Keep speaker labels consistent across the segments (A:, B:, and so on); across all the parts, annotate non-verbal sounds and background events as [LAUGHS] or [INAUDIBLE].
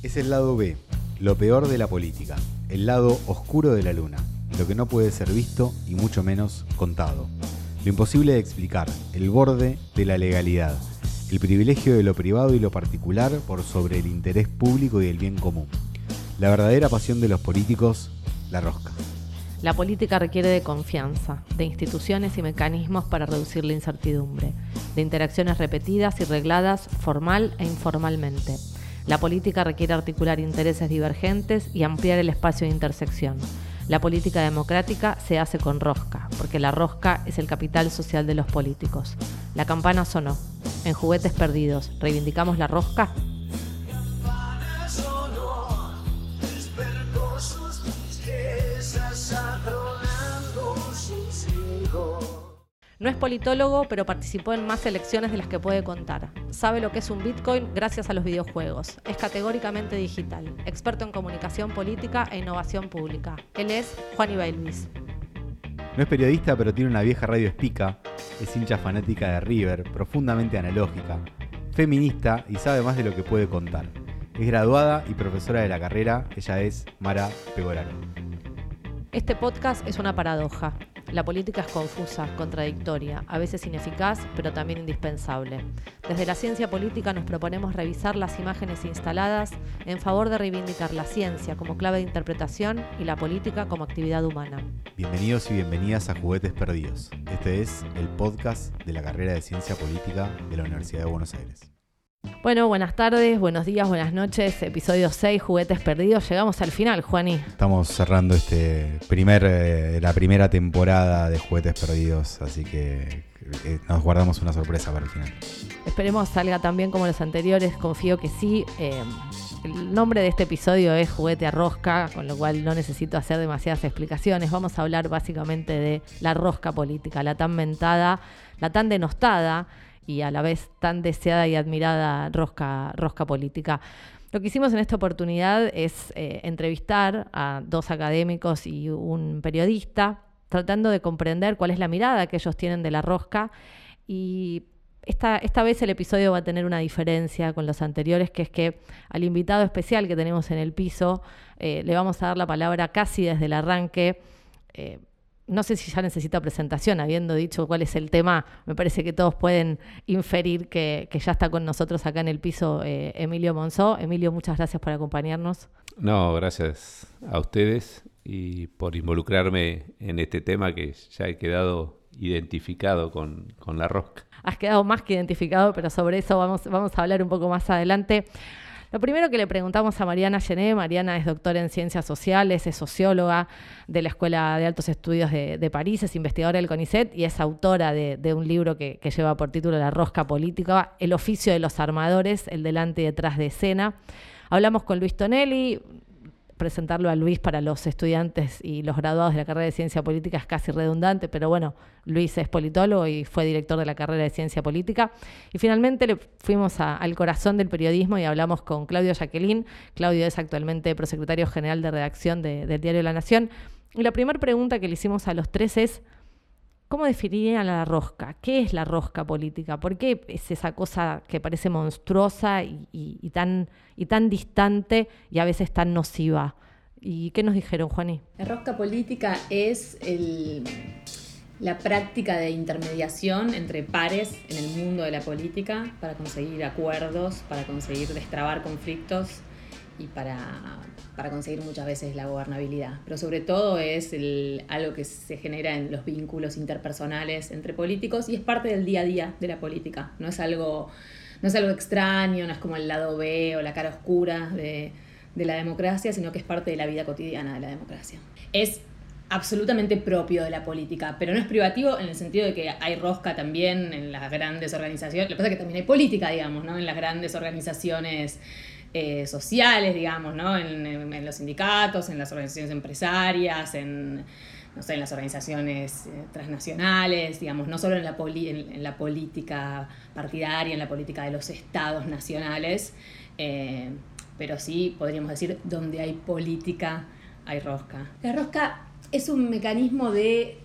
A: Es el lado B, lo peor de la política, el lado oscuro de la luna, lo que no puede ser visto y mucho menos contado. Lo imposible de explicar, el borde de la legalidad, el privilegio de lo privado y lo particular por sobre el interés público y el bien común. La verdadera pasión de los políticos, la rosca.
B: La política requiere de confianza, de instituciones y mecanismos para reducir la incertidumbre, de interacciones repetidas y regladas formal e informalmente la política requiere articular intereses divergentes y ampliar el espacio de intersección. La política democrática se hace con rosca, porque la rosca es el capital social de los políticos. La campana sonó. En juguetes perdidos, ¿reivindicamos la rosca? No es politólogo, pero participó en más elecciones de las que puede contar. Sabe lo que es un Bitcoin gracias a los videojuegos. Es categóricamente digital, experto en comunicación política e innovación pública. Él es Juan Luis.
A: No es periodista, pero tiene una vieja radio espica. Es hincha fanática de River, profundamente analógica. Feminista y sabe más de lo que puede contar. Es graduada y profesora de la carrera. Ella es Mara Pegoraro.
B: Este podcast es una paradoja. La política es confusa, contradictoria, a veces ineficaz, pero también indispensable. Desde la ciencia política nos proponemos revisar las imágenes instaladas en favor de reivindicar la ciencia como clave de interpretación y la política como actividad humana.
A: Bienvenidos y bienvenidas a Juguetes Perdidos. Este es el podcast de la carrera de Ciencia Política de la Universidad de Buenos Aires.
B: Bueno, buenas tardes, buenos días, buenas noches. Episodio 6, Juguetes Perdidos. Llegamos al final, Juaní.
A: Estamos cerrando este primer, eh, la primera temporada de Juguetes Perdidos, así que eh, nos guardamos una sorpresa para el final.
B: Esperemos salga tan bien como los anteriores, confío que sí. Eh, el nombre de este episodio es Juguete a Rosca, con lo cual no necesito hacer demasiadas explicaciones. Vamos a hablar básicamente de la rosca política, la tan mentada, la tan denostada y a la vez tan deseada y admirada rosca, rosca política. Lo que hicimos en esta oportunidad es eh, entrevistar a dos académicos y un periodista, tratando de comprender cuál es la mirada que ellos tienen de la rosca. Y esta, esta vez el episodio va a tener una diferencia con los anteriores, que es que al invitado especial que tenemos en el piso eh, le vamos a dar la palabra casi desde el arranque. Eh, no sé si ya necesita presentación, habiendo dicho cuál es el tema, me parece que todos pueden inferir que, ya está con nosotros acá en el piso eh, Emilio Monzó. Emilio, muchas gracias por acompañarnos.
C: No, gracias a ustedes y por involucrarme en este tema que ya he quedado identificado con, con la rosca.
B: Has quedado más que identificado, pero sobre eso vamos, vamos a hablar un poco más adelante. Lo primero que le preguntamos a Mariana Gené, Mariana es doctora en ciencias sociales, es socióloga de la Escuela de Altos Estudios de, París, es investigadora del CONICET y es autora de, un libro que, que, lleva por título La rosca política, El oficio de los armadores, el delante y detrás de escena. Hablamos con Luis Tonelli, presentarlo a Luis para los estudiantes y los graduados de la carrera de Ciencia Política es casi redundante, pero bueno, Luis es politólogo y fue director de la carrera de Ciencia Política. Y finalmente le fuimos al corazón del periodismo y hablamos con Claudio Jacqueline. Claudio es actualmente prosecretario general de redacción del Diario La Nación. Y la primera pregunta que le hicimos a los tres es, ¿Cómo definirían la rosca? ¿Qué es la rosca política? ¿Por qué es esa cosa que parece monstruosa y, tan, y tan distante y a veces tan nociva? ¿Y qué nos dijeron, Juaní?
D: La rosca política es la práctica de intermediación entre pares en el mundo de la política para conseguir acuerdos, para conseguir destrabar conflictos y para, para, conseguir muchas veces la gobernabilidad. Pero sobre todo es el, algo que se genera en los vínculos interpersonales entre políticos y es parte del día a día de la política. No es algo, no es algo extraño, no es como el lado B o la cara oscura de, de la democracia, sino que es parte de la vida cotidiana de la democracia. Es absolutamente propio de la política, pero no es privativo en el sentido de que hay rosca también en las grandes organizaciones, lo que pasa es que también hay política, digamos, ¿no? en las grandes organizaciones eh, sociales, digamos, ¿no? En, los sindicatos, en las organizaciones empresarias, en, no sé, en las organizaciones eh, transnacionales, digamos, no solo en la, en, la política partidaria, en la política de los estados nacionales, eh, pero sí podríamos decir donde hay política hay rosca. La rosca es un mecanismo de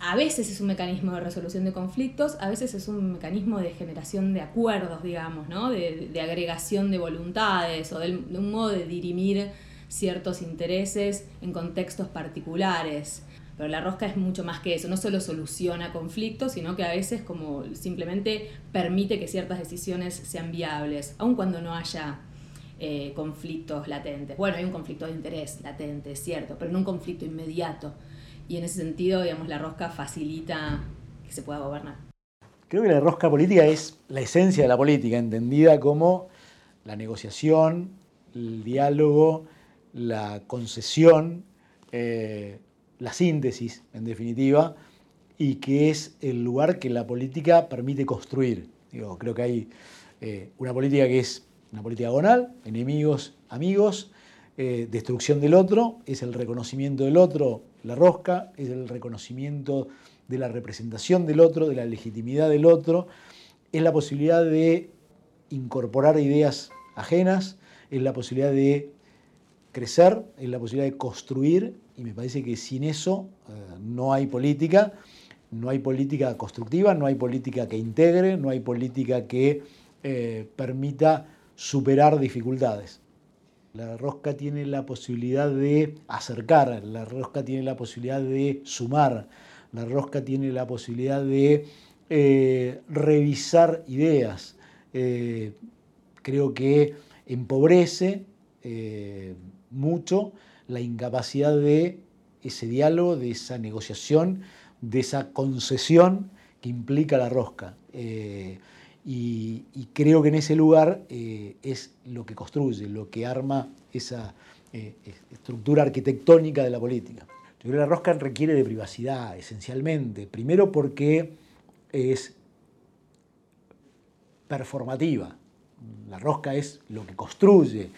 D: a veces es un mecanismo de resolución de conflictos, a veces es un mecanismo de generación de acuerdos, digamos, ¿no? de, agregación de voluntades o de, un modo de dirimir ciertos intereses en contextos particulares. Pero la rosca es mucho más que eso, no solo soluciona conflictos, sino que a veces como simplemente permite que ciertas decisiones sean viables, aun cuando no haya eh, conflictos latentes. Bueno, hay un conflicto de interés latente, es cierto, pero no un conflicto inmediato. Y en ese sentido, digamos, la rosca facilita que se pueda gobernar.
E: Creo que la rosca política es la esencia de la política, entendida como la negociación, el diálogo, la concesión, eh, la síntesis, en definitiva, y que es el lugar que la política permite construir. Digo, creo que hay eh, una política que es una política agonal, enemigos, amigos, eh, destrucción del otro, es el reconocimiento del otro, la rosca, es el reconocimiento de la representación del otro, de la legitimidad del otro, es la posibilidad de incorporar ideas ajenas, es la posibilidad de crecer, es la posibilidad de construir, y me parece que sin eso eh, no hay política, no hay política constructiva, no hay política que integre, no hay política que eh, permita superar dificultades. La rosca tiene la posibilidad de acercar, la rosca tiene la posibilidad de sumar, la rosca tiene la posibilidad de eh, revisar ideas. creo que empobrece mucho la incapacidad de ese diálogo, de esa negociación, de esa concesión que implica la rosca. Y, creo que en ese lugar eh, es lo que construye, lo que arma esa eh, estructura arquitectónica de la política. Yo creo que la rosca requiere de privacidad, esencialmente. Primero porque es performativa. La rosca es lo que construye,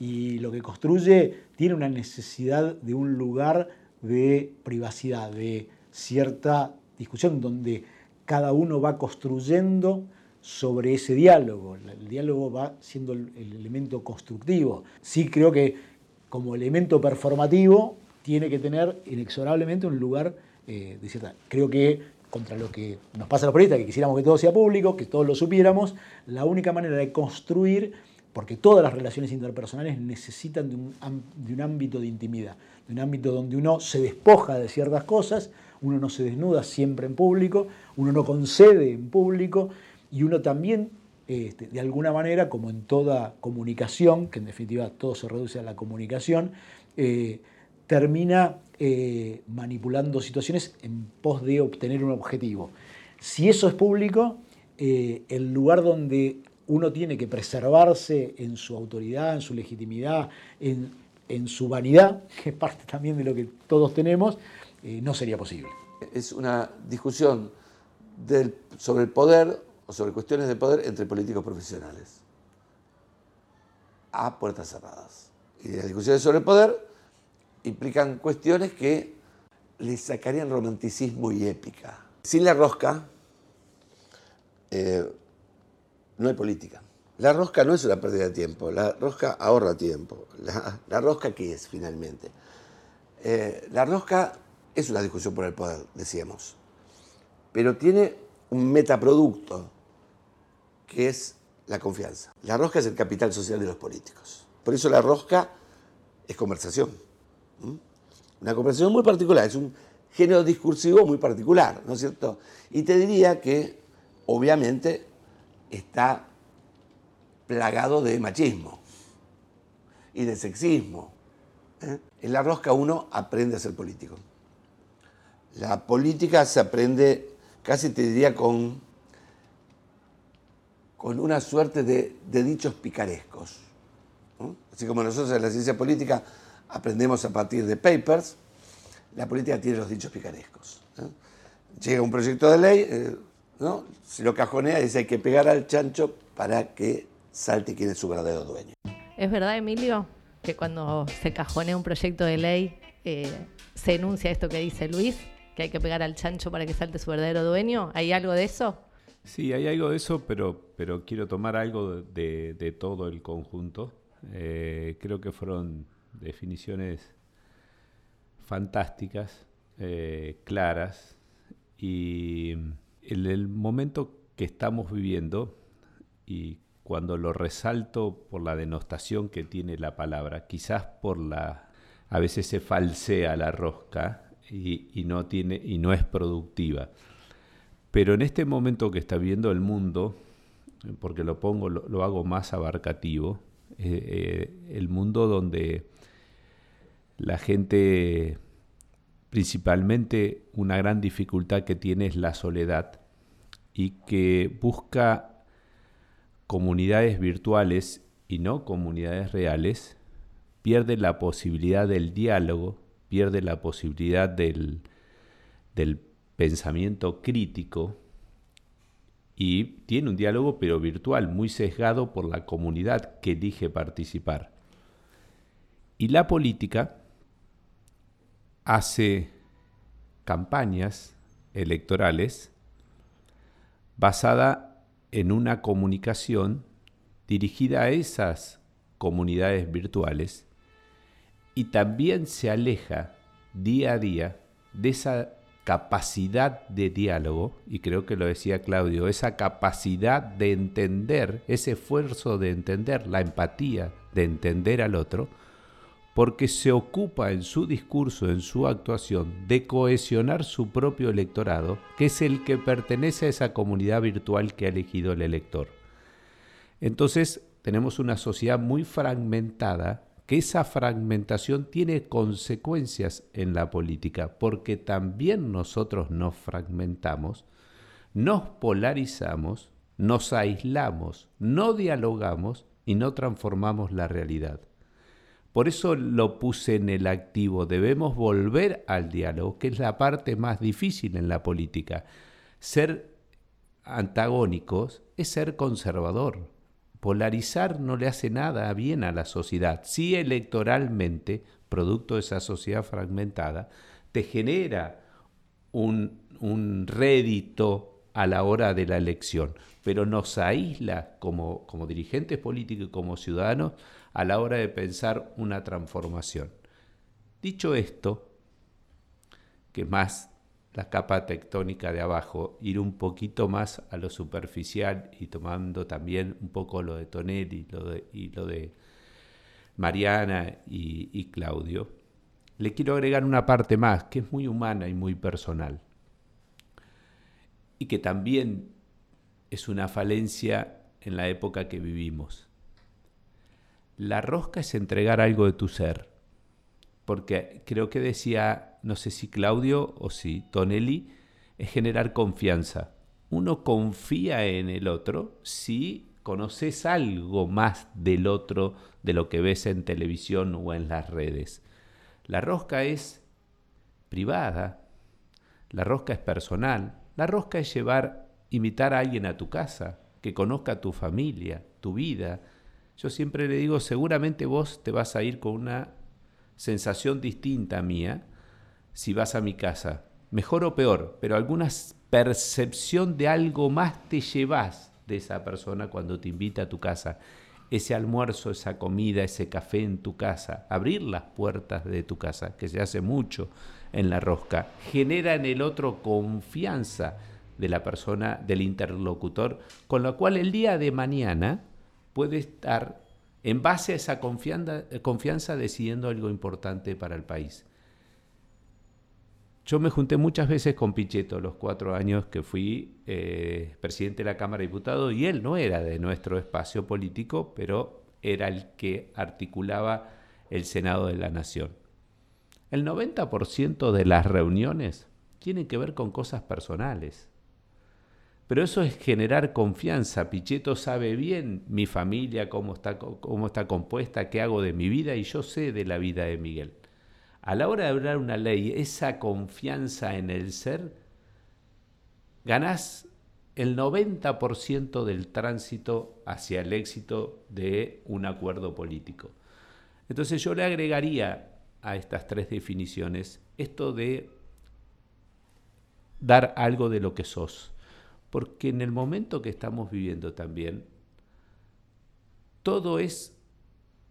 E: y lo que construye tiene una necesidad de un lugar de privacidad, de cierta discusión donde cada uno va construyendo sobre ese diálogo. El diálogo va siendo el, elemento constructivo. Sí creo que como elemento performativo tiene que tener inexorablemente un lugar eh, de cierta... Creo que contra lo que nos pasa a los periodistas, que quisiéramos que todo sea público, que todos lo supiéramos, la única manera de construir porque todas las relaciones interpersonales necesitan de un, ámbito de intimidad, de un ámbito donde uno se despoja de ciertas cosas, uno no se desnuda siempre en público, uno no concede en público y uno también, este, de alguna manera, como en toda comunicación, que en definitiva todo se reduce a la comunicación, eh, termina eh, manipulando situaciones en pos de obtener un objetivo. Si eso es público, eh, el lugar donde uno tiene que preservarse en su autoridad, en su legitimidad, en, su vanidad, [LAUGHS] que es parte también de lo que todos tenemos, no sería posible.
F: Es una discusión sobre el poder sobre cuestiones de poder entre políticos profesionales, a puertas cerradas. Y las discusiones sobre el poder implican cuestiones que le sacarían romanticismo y épica. Sin la rosca, eh, no hay política. La rosca no es una pérdida de tiempo, la rosca ahorra tiempo. La, rosca, ¿qué es finalmente? Eh, la rosca es una discusión por el poder, decíamos, pero tiene un metaproducto que es la confianza. La rosca es el capital social de los políticos. Por eso la rosca es conversación. Una conversación muy particular, es un género discursivo muy particular, ¿no es cierto? Y te diría que, obviamente, está plagado de machismo y de sexismo. ¿eh? En la rosca uno aprende a ser político. La política se aprende, casi te diría, con, con una suerte de, dichos picarescos. Así como nosotros en la ciencia política aprendemos a partir de papers, la política tiene los dichos picarescos. ¿eh? Llega un proyecto de ley, eh, ¿no? Si lo cajonea, dice hay que pegar al chancho para que salte quién es su verdadero dueño.
B: ¿Es verdad, Emilio, que cuando se cajonea un proyecto de ley eh, se enuncia esto que dice Luis, que hay que pegar al chancho para que salte su verdadero dueño? ¿Hay algo de eso?
C: Sí, hay algo de eso, pero, pero quiero tomar algo de, todo el conjunto. Eh, creo que fueron definiciones fantásticas, eh, claras, Y en el momento que estamos viviendo, y cuando lo resalto por la denostación que tiene la palabra, quizás por la... A veces se falsea la rosca y, no, tiene, y no es productiva. Pero en este momento que está viendo el mundo, porque lo pongo, lo, hago más abarcativo, eh, eh, el mundo donde la gente, principalmente una gran dificultad que tiene es la soledad y que busca comunidades virtuales y no comunidades reales, pierde la posibilidad del diálogo, pierde la posibilidad del, del pensamiento crítico y tiene un diálogo pero virtual, muy sesgado por la comunidad que elige participar. Y la política hace campañas electorales basada en una comunicación dirigida a esas comunidades virtuales y también se aleja día a día de esa capacidad de diálogo, y creo que lo decía Claudio, esa capacidad de entender, ese esfuerzo de entender, la empatía de entender al otro, porque se ocupa en su discurso, en su actuación, de cohesionar su propio electorado, que es el que pertenece a esa comunidad virtual que ha elegido el elector. Entonces, tenemos una sociedad muy fragmentada, que esa fragmentación tiene consecuencias en la política, porque también nosotros nos fragmentamos, nos polarizamos, nos aislamos, no dialogamos y no transformamos la realidad. Por eso lo puse en el activo. Debemos volver al diálogo, que es la parte más difícil en la política. Ser antagónicos es ser conservador. Polarizar no le hace nada bien a la sociedad. Si electoralmente, producto de esa sociedad fragmentada, te genera un, un rédito a la hora de la elección, pero nos aísla como, como dirigentes políticos y como ciudadanos a la hora de pensar una transformación. Dicho esto, que más la capa tectónica de abajo, ir un poquito más a lo superficial y tomando también un poco lo de Tonelli y lo de, y lo de Mariana y, y Claudio, le quiero agregar una parte más que es muy humana y muy personal y que también es una falencia en la época que vivimos. La rosca es entregar algo de tu ser. Porque creo que decía, no sé si Claudio o si Tonelli, es generar confianza. Uno confía en el otro si conoces algo más del otro de lo que ves en televisión o en las redes. La rosca es privada, la rosca es personal, la rosca es llevar, invitar a alguien a tu casa, que conozca tu familia, tu vida, yo siempre le digo, seguramente vos te vas a ir con una sensación distinta a mía si vas a mi casa. Mejor o peor, pero alguna percepción de algo más te llevas de esa persona cuando te invita a tu casa. Ese almuerzo, esa comida, ese café en tu casa, abrir las puertas de tu casa, que se hace mucho en la rosca, genera en el otro confianza de la persona, del interlocutor, con lo cual el día de mañana puede estar en base a esa confianza, decidiendo algo importante para el país. Yo me junté muchas veces con Pichetto los cuatro años que fui eh, presidente de la Cámara de Diputados y él no era de nuestro espacio político, pero era el que articulaba el Senado de la Nación. El 90% de las reuniones tienen que ver con cosas personales. Pero eso es generar confianza. Pichetto sabe bien mi familia, cómo está, cómo está compuesta, qué hago de mi vida y yo sé de la vida de Miguel. A la hora de hablar una ley, esa confianza en el ser, ganás el 90% del tránsito hacia el éxito de un acuerdo político. Entonces yo le agregaría a estas tres definiciones esto de dar algo de lo que sos. Porque en el momento que estamos viviendo también, todo es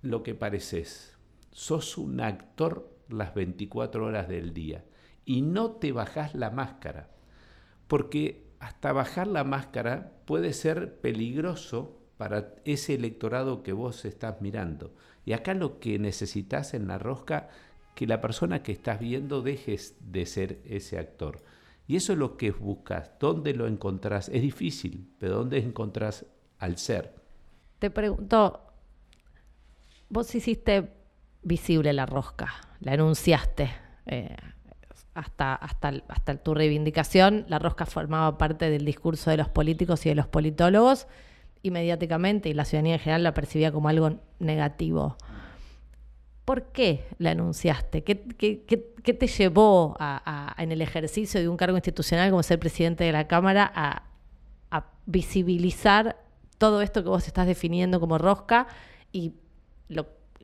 C: lo que pareces. Sos un actor las 24 horas del día y no te bajás la máscara. porque hasta bajar la máscara puede ser peligroso para ese electorado que vos estás mirando. Y acá lo que necesitas en la rosca, que la persona que estás viendo dejes de ser ese actor. Y eso es lo que buscas. ¿Dónde lo encontrás? Es difícil, pero ¿dónde encontrás al ser?
B: Te pregunto, vos hiciste visible la rosca, la enunciaste. Eh, hasta, hasta, hasta tu reivindicación, la rosca formaba parte del discurso de los políticos y de los politólogos y mediáticamente, y la ciudadanía en general la percibía como algo negativo. ¿Por qué la anunciaste? ¿Qué, te llevó en el ejercicio de un cargo institucional como ser presidente de la Cámara a, visibilizar todo esto que vos estás definiendo como rosca y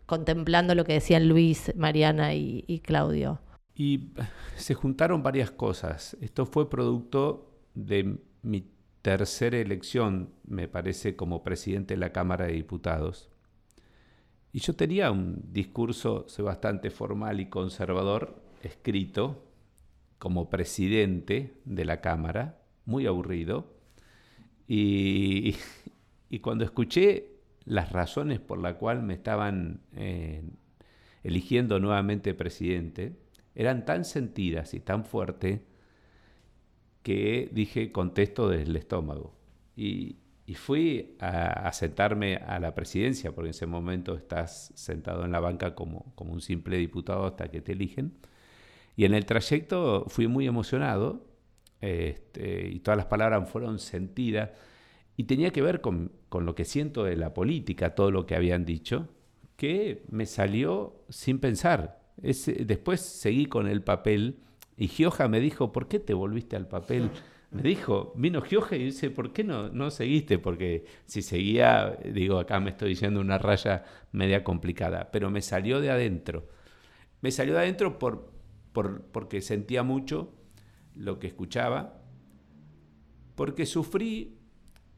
B: contemplando lo que decían Luis, Mariana y, Claudio?
C: Y se juntaron varias cosas. Esto fue producto de mi tercera elección, me parece, como presidente de la Cámara de Diputados. Y yo tenía un discurso bastante formal y conservador escrito como presidente de la Cámara, muy aburrido. Y, cuando escuché las razones por las cuales me estaban eh, eligiendo nuevamente presidente, eran tan sentidas y tan fuertes que dije contesto desde el estómago. Y, y fui a, sentarme a la presidencia, porque en ese momento estás sentado en la banca como, como un simple diputado hasta que te eligen. Y en el trayecto fui muy emocionado este, y todas las palabras fueron sentidas y tenía que ver con, con, lo que siento de la política, todo lo que habían dicho, que me salió sin pensar. después seguí con el papel y Gioja me dijo, ¿por qué te volviste al papel? me dijo, vino Gioje y dice, ¿por qué no, no seguiste? Porque si seguía, digo, acá me estoy diciendo una raya media complicada, pero me salió de adentro. Me salió de adentro por, porque sentía mucho lo que escuchaba, porque sufrí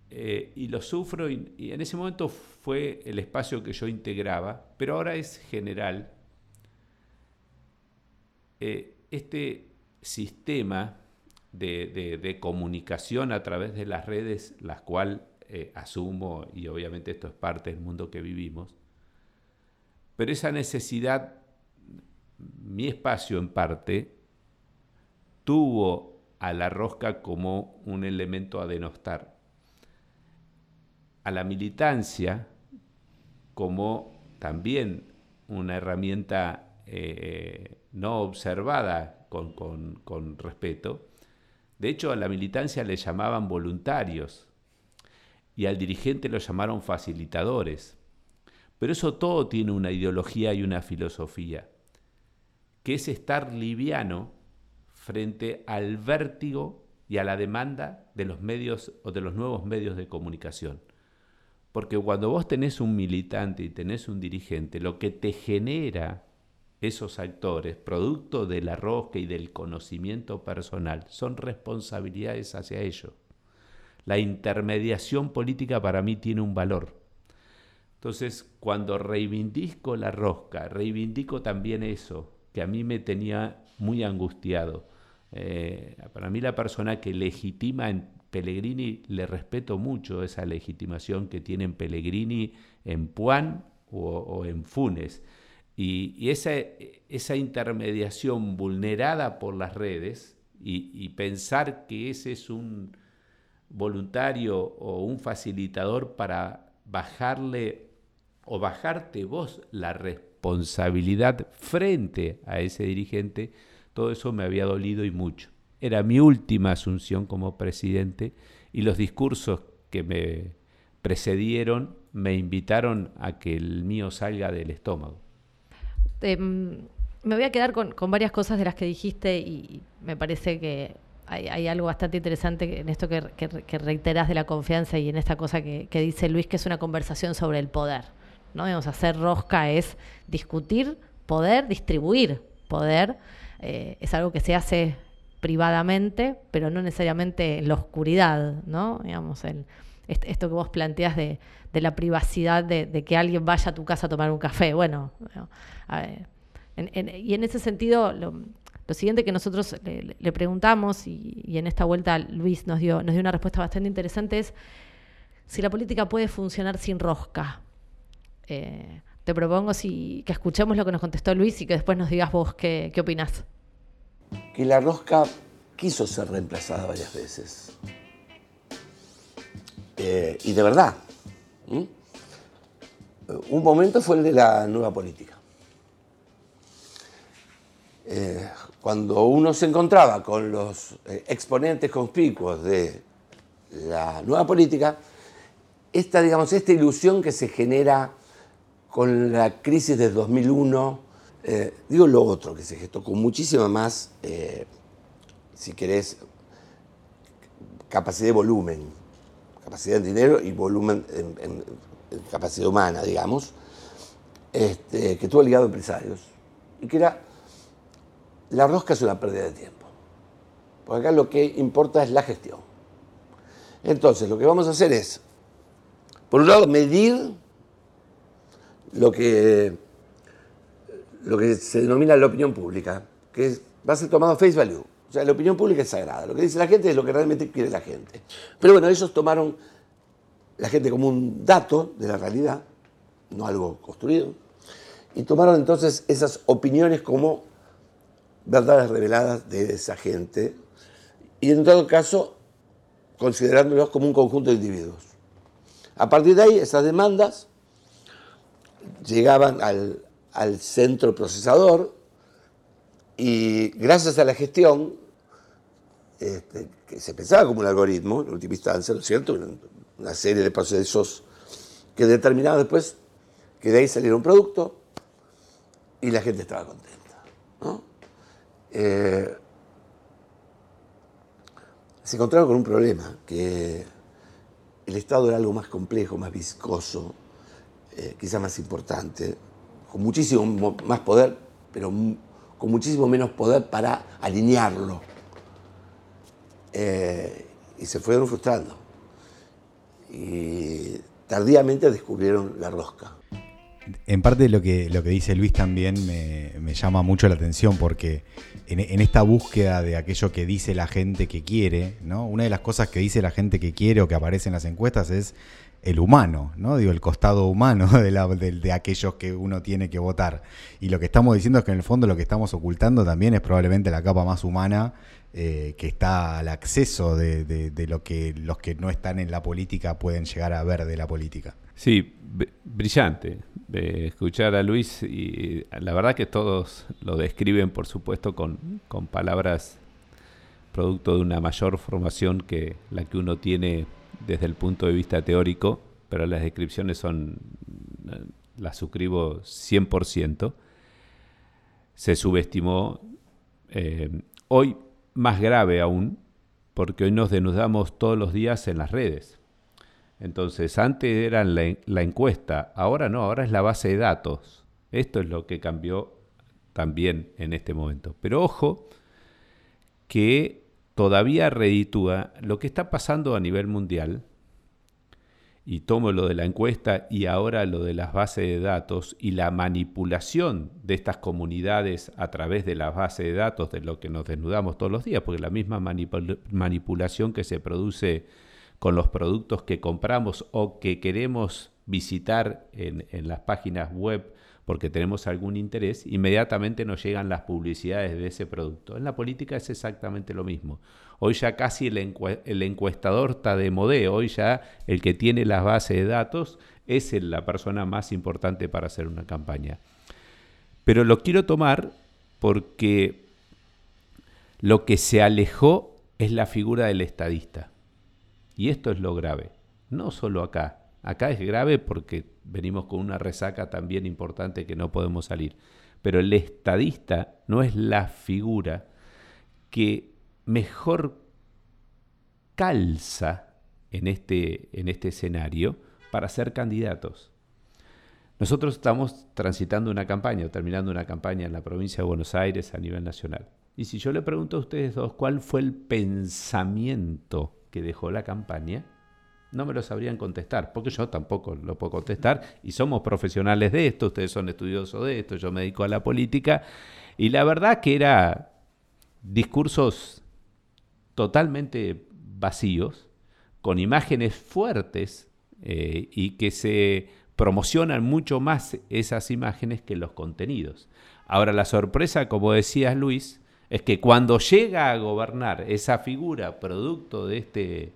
C: eh, y lo sufro y, en ese momento fue el espacio que yo integraba, pero ahora es general. Eh, este sistema de, comunicación a través de las redes, las cuales eh, asumo, y obviamente esto es parte del mundo que vivimos, pero esa necesidad, mi espacio en parte, tuvo a la rosca como un elemento a denostar, a la militancia como también una herramienta eh, no observada con, con respeto, de hecho, a la militancia le llamaban voluntarios y al dirigente lo llamaron facilitadores. Pero eso todo tiene una ideología y una filosofía, que es estar liviano frente al vértigo y a la demanda de los medios o de los nuevos medios de comunicación. Porque cuando vos tenés un militante y tenés un dirigente, lo que te genera esos actores, producto de la rosca y del conocimiento personal, son responsabilidades hacia ellos. La intermediación política para mí tiene un valor. Entonces, cuando reivindico la rosca, reivindico también eso, que a mí me tenía muy angustiado. Eh, para mí la persona que legitima Pellegrini, le respeto mucho esa legitimación que tienen Pellegrini en Puan o en Funes y, esa, esa, intermediación vulnerada por las redes y, pensar que ese es un voluntario o un facilitador para bajarle o bajarte vos la responsabilidad frente a ese dirigente, todo eso me había dolido y mucho. Era mi última asunción como presidente y los discursos que me precedieron me invitaron a que el mío salga del estómago.
B: Em, me voy a quedar con, varias cosas de las que dijiste y me parece que hay, algo bastante interesante en esto que, reiteras de la confianza y en esta cosa que, dice Luis, que es una conversación sobre el poder. ¿no? Digamos, hacer rosca es discutir poder, distribuir poder. Eh, es algo que se hace privadamente, pero no necesariamente en la oscuridad, ¿no? Digamos, el, esto que vos planteas de, la privacidad de, que alguien vaya a tu casa a tomar un café. Bueno, y en ese sentido Lo siguiente que nosotros le, preguntamos, y, en esta vuelta Luis nos dio, nos dio una respuesta bastante interesante, es si la política puede funcionar sin rosca. Eh, te propongo que escuchemos lo que nos contestó Luis y que después nos digas vos qué, qué opinás.
F: Que la rosca quiso ser reemplazada varias veces. Eh, y de verdad. Un momento fue el de la nueva política. Eh, cuando uno se encontraba con los eh, exponentes conspicuos de la nueva política, esta, digamos, esta ilusión que se genera con la crisis del 2001, eh, digo lo otro, que se gestó con muchísima más, si querés, capacidad de volumen, capacidad de dinero y volumen en, capacidad humana, digamos, este, que tuvo ligado a empresarios, y que era la rosca es una pérdida de tiempo. Porque acá lo que importa es la gestión. Entonces, lo que vamos a hacer es, por un lado, medir lo que, lo que se denomina la opinión pública, que va a ser tomado face value. O sea, la opinión pública es sagrada. Lo que dice la gente es lo que realmente quiere la gente. Pero bueno, ellos tomaron la gente como un dato de la realidad, no algo construido, y tomaron entonces esas opiniones como verdades reveladas de esa gente y en todo caso considerándolos como un conjunto de individuos. A partir de ahí, esas demandas llegaban al, centro procesador y gracias a la gestión, este, que se pensaba como un algoritmo, en última instancia, ¿no es cierto? Una, serie de procesos que determinaban después que de ahí saliera un producto y la gente estaba contenta. Eh, se encontraron con un problema, que el Estado era algo más complejo, más viscoso, eh, quizá más importante, con muchísimo más poder, pero con muchísimo menos poder para alinearlo. Eh, y se fueron frustrando. Y tardíamente descubrieron la rosca.
A: En parte lo que, lo que dice Luis también me, llama mucho la atención porque en, esta búsqueda de aquello que dice la gente que quiere, ¿no? Una de las cosas que dice la gente que quiere o que aparece en las encuestas es el humano, ¿no? Digo, el costado humano [LAUGHS] de, de, aquellos que uno tiene que votar. Y lo que estamos diciendo es que en el fondo lo que estamos ocultando también es probablemente la capa más humana eh, que está al acceso de, lo que los que no están en la política pueden llegar a ver de la política.
C: Sí, brillante escuchar a Luis y la verdad que todos lo describen, por supuesto, con palabras producto de una mayor formación que la que uno tiene desde el punto de vista teórico, pero las descripciones son, las suscribo 100%. Se subestimó, eh, hoy más grave aún, porque hoy nos denudamos todos los días en las redes. Entonces, antes era la, encuesta, ahora no, ahora es la base de datos. Esto es lo que cambió también en este momento. Pero ojo que todavía reditúa lo que está pasando a nivel mundial, y tomo lo de la encuesta y ahora lo de las bases de datos y la manipulación de estas comunidades a través de las bases de datos, de lo que nos desnudamos todos los días, porque la misma manipulación que se produce con los productos que compramos o que queremos visitar en, las páginas web porque tenemos algún interés, inmediatamente nos llegan las publicidades de ese producto. En la política es exactamente lo mismo. Hoy ya casi el, encuestador está de modé, hoy ya el que tiene las bases de datos es la persona más importante para hacer una campaña. Pero lo quiero tomar porque lo que se alejó es la figura del estadista. Y esto es lo grave. No solo acá. Acá es grave porque venimos con una resaca también importante que no podemos salir. Pero el estadista no es la figura que mejor calza en este, en este escenario para ser candidatos. Nosotros estamos transitando una campaña, terminando una campaña en la provincia de Buenos Aires a nivel nacional. Y si yo le pregunto a ustedes dos cuál fue el pensamiento que dejó la campaña, no me lo sabrían contestar, porque yo tampoco lo puedo contestar y somos profesionales de esto, ustedes son estudiosos de esto, yo me dedico a la política y la verdad que era discursos totalmente vacíos, con imágenes fuertes eh, y que se promocionan mucho más esas imágenes que los contenidos. Ahora la sorpresa, como decías Luis, es que cuando llega a gobernar esa figura producto de, este,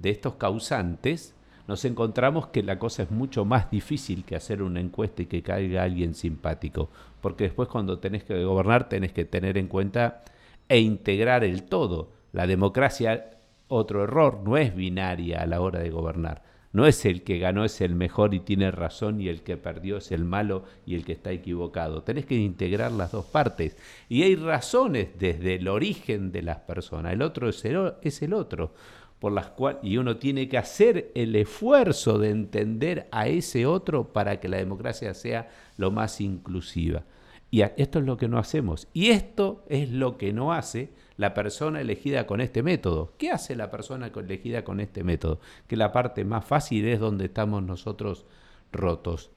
C: de estos causantes, nos encontramos que la cosa es mucho más difícil que hacer una encuesta y que caiga alguien simpático, porque después cuando tenés que gobernar tenés que tener en cuenta e integrar el todo. La democracia, otro error, no es binaria a la hora de gobernar. No es el que ganó es el mejor y tiene razón y el que perdió es el malo y el que está equivocado. Tenés que integrar las dos partes. Y hay razones desde el origen de las personas. El otro es el, es el otro. Por las cuales, y uno tiene que hacer el esfuerzo de entender a ese otro para que la democracia sea lo más inclusiva. Y esto es lo que no hacemos. Y esto es lo que no hace la persona elegida con este método. ¿Qué hace la persona elegida con este método? Que la parte más fácil es donde estamos nosotros rotos.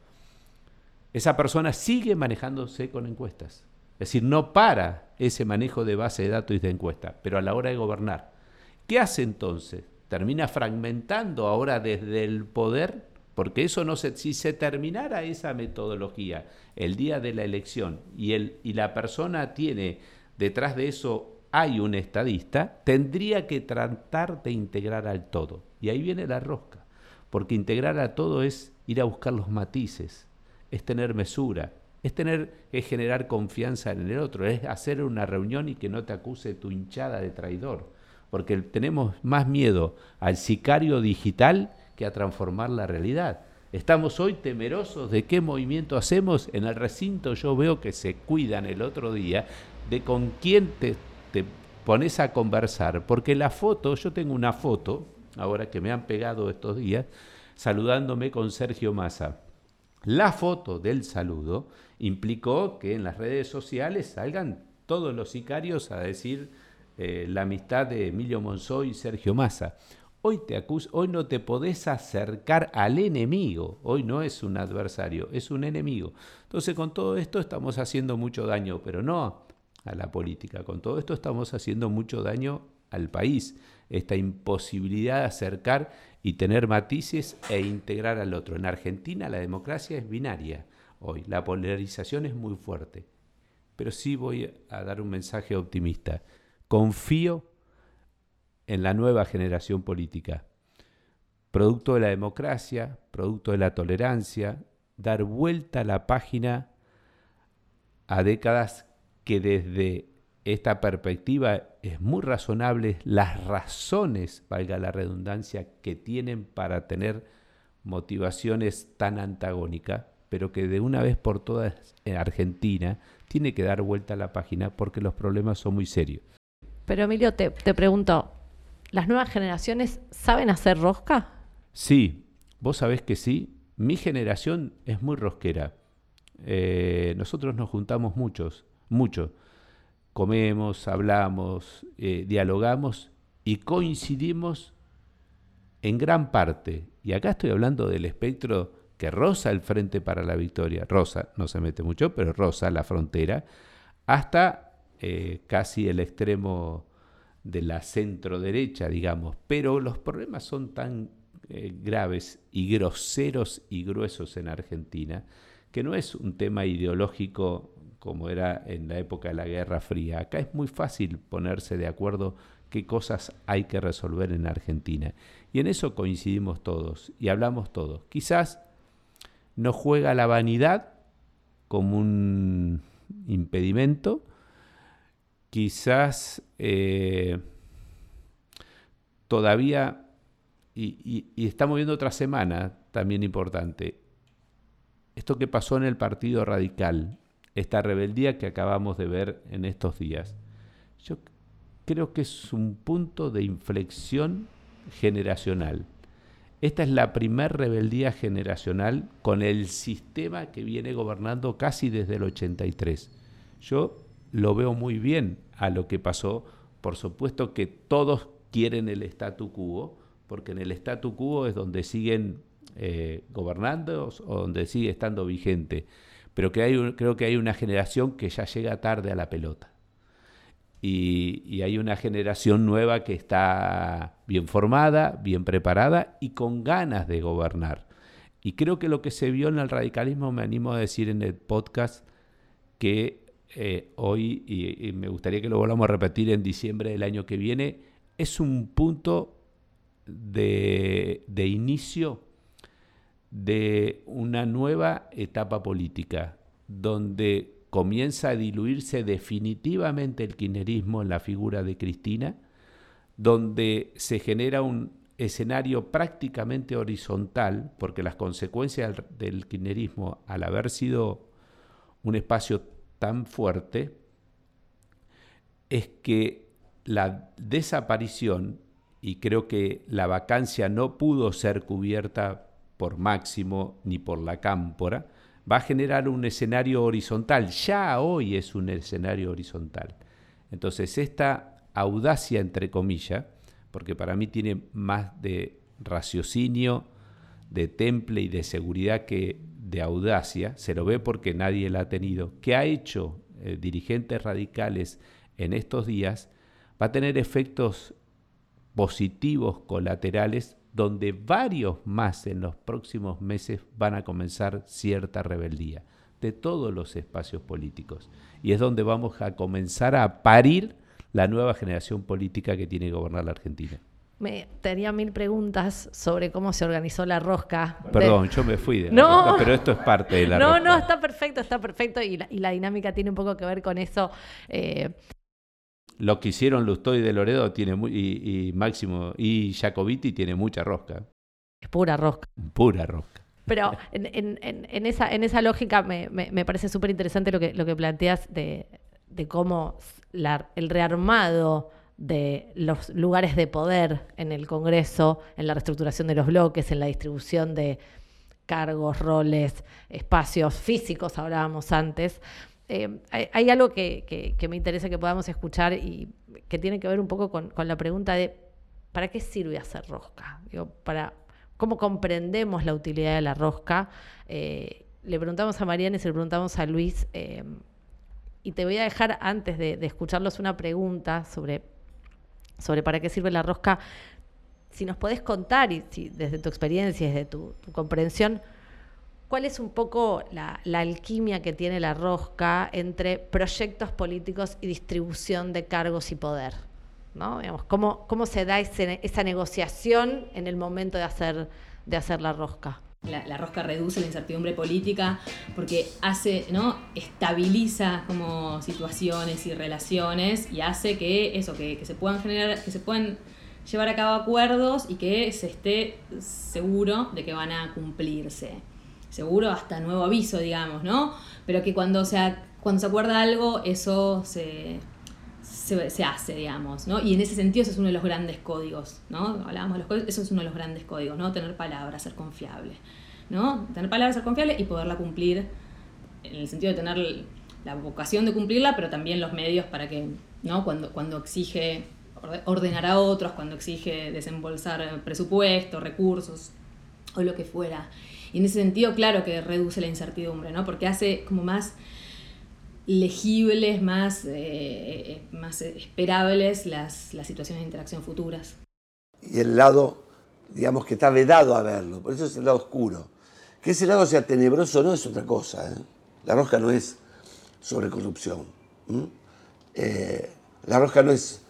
C: Esa persona sigue manejándose con encuestas. Es decir, no para ese manejo de base de datos y de encuesta, pero a la hora de gobernar. ¿Qué hace entonces? Termina fragmentando ahora desde el poder, porque eso no se, si se terminara esa metodología el día de la elección y, el, y la persona tiene detrás de eso hay un estadista, tendría que tratar de integrar al todo. Y ahí viene la rosca, porque integrar a todo es ir a buscar los matices, es tener mesura, es tener es generar confianza en el otro, es hacer una reunión y que no te acuse tu hinchada de traidor, porque tenemos más miedo al sicario digital que a transformar la realidad. Estamos hoy temerosos de qué movimiento hacemos. En el recinto yo veo que se cuidan el otro día de con quién te te pones a conversar, porque la foto, yo tengo una foto, ahora que me han pegado estos días, saludándome con Sergio Massa. La foto del saludo implicó que en las redes sociales salgan todos los sicarios a decir eh, la amistad de Emilio Monzó y Sergio Massa. Hoy, te hoy no te podés acercar al enemigo, hoy no es un adversario, es un enemigo. Entonces con todo esto estamos haciendo mucho daño, pero no a la política. Con todo esto estamos haciendo mucho daño al país, esta imposibilidad de acercar y tener matices e integrar al otro. En Argentina la democracia es binaria hoy, la polarización es muy fuerte, pero sí voy a dar un mensaje optimista. Confío en la nueva generación política, producto de la democracia, producto de la tolerancia, dar vuelta a la página a décadas que desde esta perspectiva es muy razonable las razones, valga la redundancia, que tienen para tener motivaciones tan antagónicas, pero que de una vez por todas en Argentina tiene que dar vuelta a la página porque los problemas son muy serios.
B: Pero Emilio, te, te pregunto, ¿las nuevas generaciones saben hacer rosca?
C: Sí, vos sabés que sí. Mi generación es muy rosquera. Eh, nosotros nos juntamos muchos mucho. Comemos, hablamos, eh, dialogamos y coincidimos en gran parte. Y acá estoy hablando del espectro que rosa el Frente para la Victoria, rosa, no se mete mucho, pero rosa la frontera, hasta eh, casi el extremo de la centro derecha, digamos. Pero los problemas son tan eh, graves y groseros y gruesos en Argentina que no es un tema ideológico como era en la época de la Guerra Fría. Acá es muy fácil ponerse de acuerdo qué cosas hay que resolver en Argentina. Y en eso coincidimos todos y hablamos todos. Quizás no juega la vanidad como un impedimento, quizás eh, todavía, y, y estamos viendo otra semana también importante, esto que pasó en el Partido Radical, esta rebeldía que acabamos de ver en estos días. Yo creo que es un punto de inflexión generacional. Esta es la primer rebeldía generacional con el sistema que viene gobernando casi desde el 83. Yo lo veo muy bien a lo que pasó. Por supuesto que todos quieren el statu quo, porque en el statu quo es donde siguen eh, gobernando o donde sigue estando vigente pero que hay, creo que hay una generación que ya llega tarde a la pelota. y, hay una generación nueva que está bien formada, bien preparada y con ganas de gobernar. Y creo que lo que se vio en el radicalismo, me animo a decir en el podcast, que eh, hoy, y, me gustaría que lo volvamos a repetir en diciembre del año que viene, es un punto de, de inicio de una nueva etapa política, donde comienza a diluirse definitivamente el kirchnerismo en la figura de Cristina, donde se genera un escenario prácticamente horizontal, porque las consecuencias del kirchnerismo, al haber sido un espacio tan fuerte, es que la desaparición, y creo que la vacancia no pudo ser cubierta por Máximo ni por la Cámpora, va a generar un escenario horizontal. Ya hoy es un escenario horizontal. Entonces, esta audacia, entre comillas, porque para mí tiene más de raciocinio, de temple y de seguridad que de audacia, se lo ve porque nadie la ha tenido, que ha hecho eh, dirigentes radicales en estos días, va a tener efectos positivos colaterales donde varios más en los próximos meses van a comenzar cierta rebeldía de todos los espacios políticos. Y es donde vamos a comenzar a parir la nueva generación política que tiene que gobernar la Argentina.
B: Me tenía mil preguntas sobre cómo se organizó la rosca.
C: Perdón, yo me fui de la rosca, pero esto es parte de la
B: no,
C: rosca.
B: No, no, está perfecto, está perfecto y la, dinámica tiene un poco que ver con eso.
C: Eh, lo que hicieron Lustoy de Loredo tiene y, Máximo y Jacobiti tiene mucha rosca.
B: Es pura rosca.
C: Pura rosca.
B: Pero en, esa, en esa lógica me, parece súper interesante lo que, lo que planteas de, cómo el rearmado de los lugares de poder en el Congreso, en la reestructuración de los bloques, en la distribución de cargos, roles, espacios físicos, hablábamos antes, eh, hay, algo que, me interesa que podamos escuchar y que tiene que ver un poco con, la pregunta de ¿para qué sirve hacer rosca? para, ¿Cómo comprendemos la utilidad de la rosca? Eh, le preguntamos a Mariana y se le preguntamos a Luis. Eh, y te voy a dejar, antes de, escucharlos, una pregunta sobre, sobre para qué sirve la rosca. Si nos podés contar, y desde tu experiencia, desde tu comprensión, ¿Cuál es un poco la, alquimia que tiene la rosca entre proyectos políticos y distribución de cargos y poder? ¿no? ¿cómo, ¿Cómo se da esa negociación en el momento de hacer, de hacer la rosca?
D: La, rosca reduce la incertidumbre política porque hace, ¿no? estabiliza como situaciones y relaciones y hace que eso, que, que se puedan generar, que se puedan llevar a cabo acuerdos y que se esté seguro de que van a cumplirse seguro hasta nuevo aviso, digamos, ¿no? Pero que cuando se, cuando se acuerda algo, eso se, se, hace, digamos, ¿no? Y en ese sentido eso es uno de los grandes códigos, ¿no? Hablábamos de los códigos, eso es uno de los grandes códigos, ¿no? Tener palabras, ser confiable, ¿no? Tener palabras, ser confiable y poderla cumplir en el sentido de tener la vocación de cumplirla, pero también los medios para que, ¿no? Cuando, cuando exige ordenar a otros, cuando exige desembolsar presupuestos, recursos o lo que fuera. Y en ese sentido, claro que reduce la incertidumbre, ¿no? Porque hace como más legibles, más, eh, más esperables las, las situaciones de interacción futuras.
F: Y el lado, digamos, que está vedado a verlo, por eso es el lado oscuro. Que ese lado sea tenebroso no es otra cosa. ¿eh? La rosca no es sobre corrupción. Eh, la rosca no es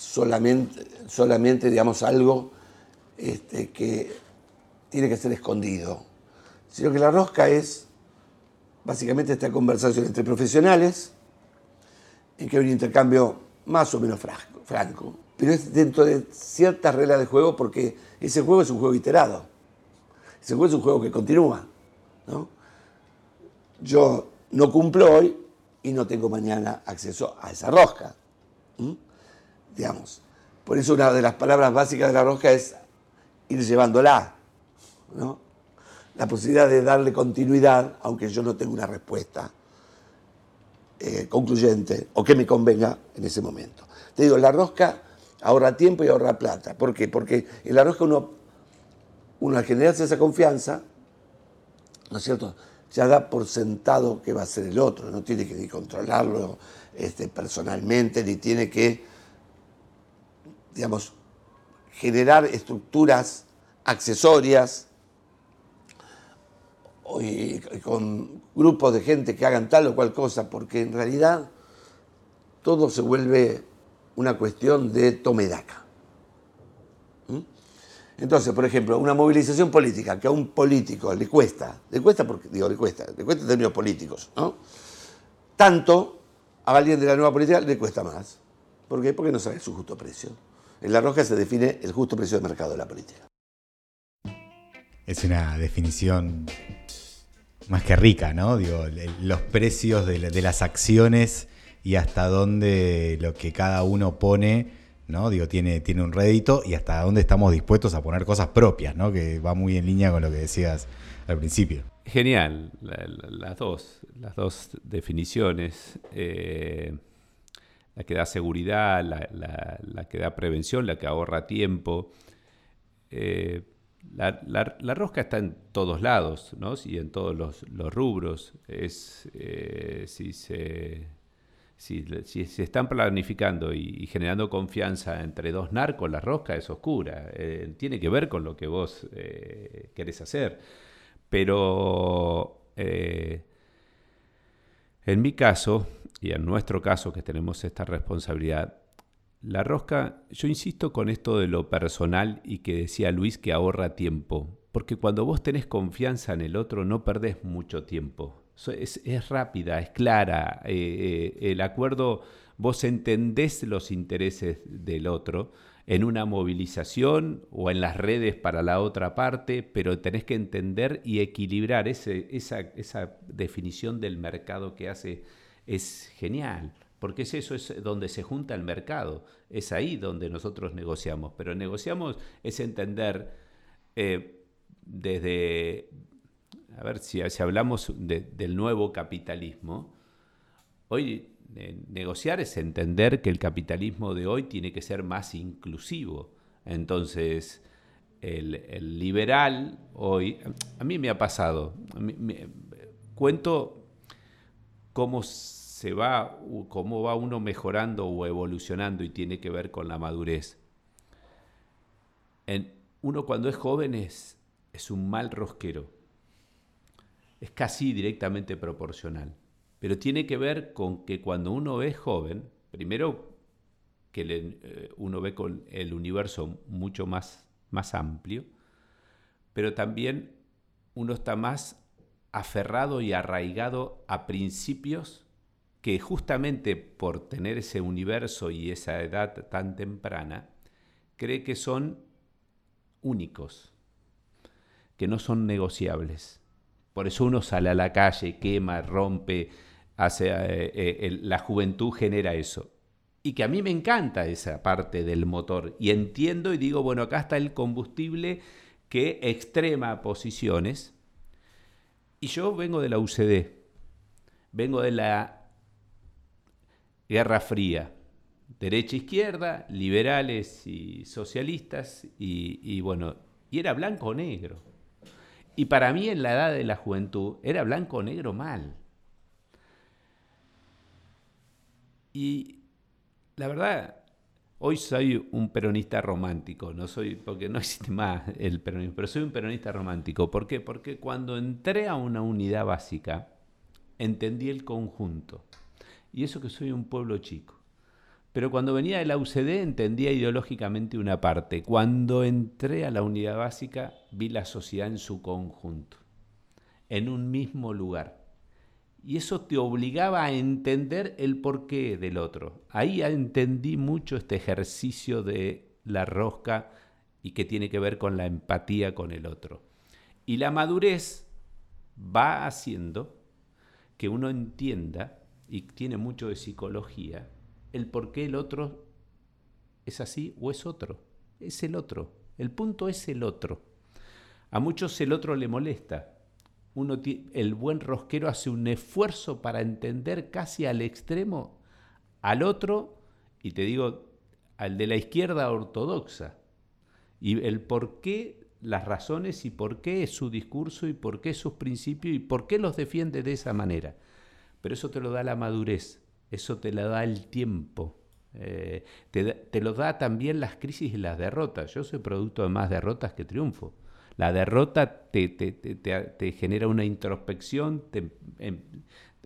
F: solamente, solamente, digamos, algo este, que tiene que ser escondido, sino que la rosca es básicamente esta conversación entre profesionales, en que hay un intercambio más o menos franco, pero es dentro de ciertas reglas de juego porque ese juego es un juego iterado, ese juego es un juego que continúa. Yo no cumplo hoy y no tengo mañana acceso a esa rosca. Digamos. Por eso una de las palabras básicas de la rosca es ir llevándola. La posibilidad de darle continuidad, aunque yo no tenga una respuesta eh, concluyente o que me convenga en ese momento. Te digo, la rosca ahorra tiempo y ahorra plata. ¿Por qué? Porque en la rosca uno, uno al generarse esa confianza, ¿no es cierto? ya da por sentado que va a ser el otro, no tiene que ni controlarlo este, personalmente, ni tiene que, digamos, generar estructuras accesorias y con grupos de gente que hagan tal o cual cosa, porque en realidad todo se vuelve una cuestión de tomedaca. Entonces, por ejemplo, una movilización política que a un político le cuesta, le cuesta porque, digo, le cuesta, le cuesta en términos políticos, ¿no? Tanto a alguien de la nueva política le cuesta más. ¿Por qué? Porque no sabe su justo precio. En la roja se define el justo precio de mercado de la política.
A: Es una definición más que rica, ¿no? Digo, los precios de, las acciones y hasta dónde lo que cada uno pone ¿no? Digo, tiene, tiene un rédito y hasta dónde estamos dispuestos a poner cosas propias, ¿no? Que va muy en línea con lo que decías al principio.
C: Genial, las dos, las dos definiciones. Eh, la que da seguridad, la, que da prevención, la que ahorra tiempo. Eh, la, rosca está en todos lados, ¿no? Y en todos los, rubros. Es eh, si se si, se están planificando y, generando confianza entre dos narcos, la rosca es oscura. Eh, tiene que ver con lo que vos eh, querés hacer. Pero eh, en mi caso, y en nuestro caso que tenemos esta responsabilidad, la rosca, yo insisto con esto de lo personal y que decía Luis que ahorra tiempo. Porque cuando vos tenés confianza en el otro no perdés mucho tiempo es, rápida, es clara. Eh, eh, el acuerdo, vos entendés los intereses del otro en una movilización o en las redes para la otra parte, pero tenés que entender y equilibrar ese, esa, esa definición del mercado que hace. Es genial, porque es eso, es donde se junta el mercado, es ahí donde nosotros negociamos, pero negociamos es entender eh, desde, a ver, si, hablamos del nuevo capitalismo, hoy eh, negociar es entender que el capitalismo de hoy tiene que ser más inclusivo. Entonces, el, liberal hoy, a mí me ha pasado, cuento cómo se va, cómo va uno mejorando o evolucionando y tiene que ver con la madurez. uno cuando es joven es un mal rosquero es casi directamente proporcional. Pero tiene que ver con que cuando uno es joven, primero que eh, uno ve con el universo mucho más, más amplio, pero también uno está más aferrado y arraigado a principios que justamente por tener ese universo y esa edad tan temprana, cree que son únicos, que no son negociables. Por eso uno sale a la calle, quema, rompe, hace, eh, eh, la juventud genera eso. Y que a mí me encanta esa parte del motor. Y entiendo y digo, bueno, acá está el combustible que extrema posiciones. Y yo vengo de la UCD, vengo de la Guerra Fría, derecha-izquierda, liberales y socialistas, y, y bueno, y era blanco o negro. Y para mí en la edad de la juventud era blanco o negro mal. Y la verdad, hoy soy un peronista romántico, no soy, porque no existe más el peronismo, pero soy un peronista romántico. ¿Por qué? Porque cuando entré a una unidad básica, entendí el conjunto. Y eso que soy un pueblo chico. Pero cuando venía de la UCD entendía ideológicamente una parte. Cuando entré a la unidad básica vi la sociedad en su conjunto, en un mismo lugar. Y eso te obligaba a entender el porqué del otro. Ahí entendí mucho este ejercicio de la rosca y que tiene que ver con la empatía con el otro. Y la madurez va haciendo que uno entienda, y tiene mucho de psicología, el por qué el otro es así o es otro. Es el otro. El punto es el otro. A muchos el otro le molesta. Uno el buen rosquero hace un esfuerzo para entender casi al extremo al otro, y te digo, al de la izquierda ortodoxa, y el por qué las razones y por qué es su discurso y por qué sus principios y por qué los defiende de esa manera. Pero eso te lo da la madurez, eso te lo da el tiempo, eh, te, lo da también las crisis y las derrotas. Yo soy producto de más derrotas que triunfo. La derrota te, te genera una introspección em,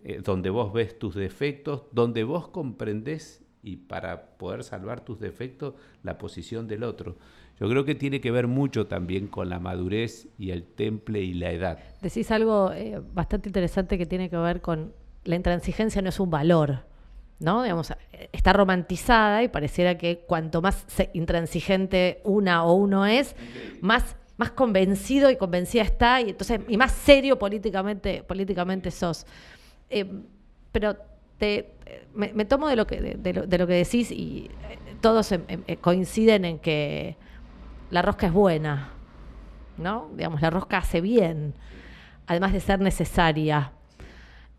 C: eh, donde vos ves tus defectos, donde vos comprendés y para poder salvar tus defectos la posición del otro. Yo creo que tiene que ver mucho también con la madurez y el temple y la edad.
B: Decís algo eh, bastante interesante que tiene que ver con la intransigencia no es un valor, ¿no? Digamos, está romantizada y pareciera que cuanto más intransigente una o uno es, más, más convencido y convencida está y entonces y más serio políticamente políticamente sos. Eh, pero te, me, tomo de lo que de, lo, que decís y eh, todos em, em, coinciden en que la rosca es buena, ¿no? Digamos, la rosca hace bien, además de ser necesaria.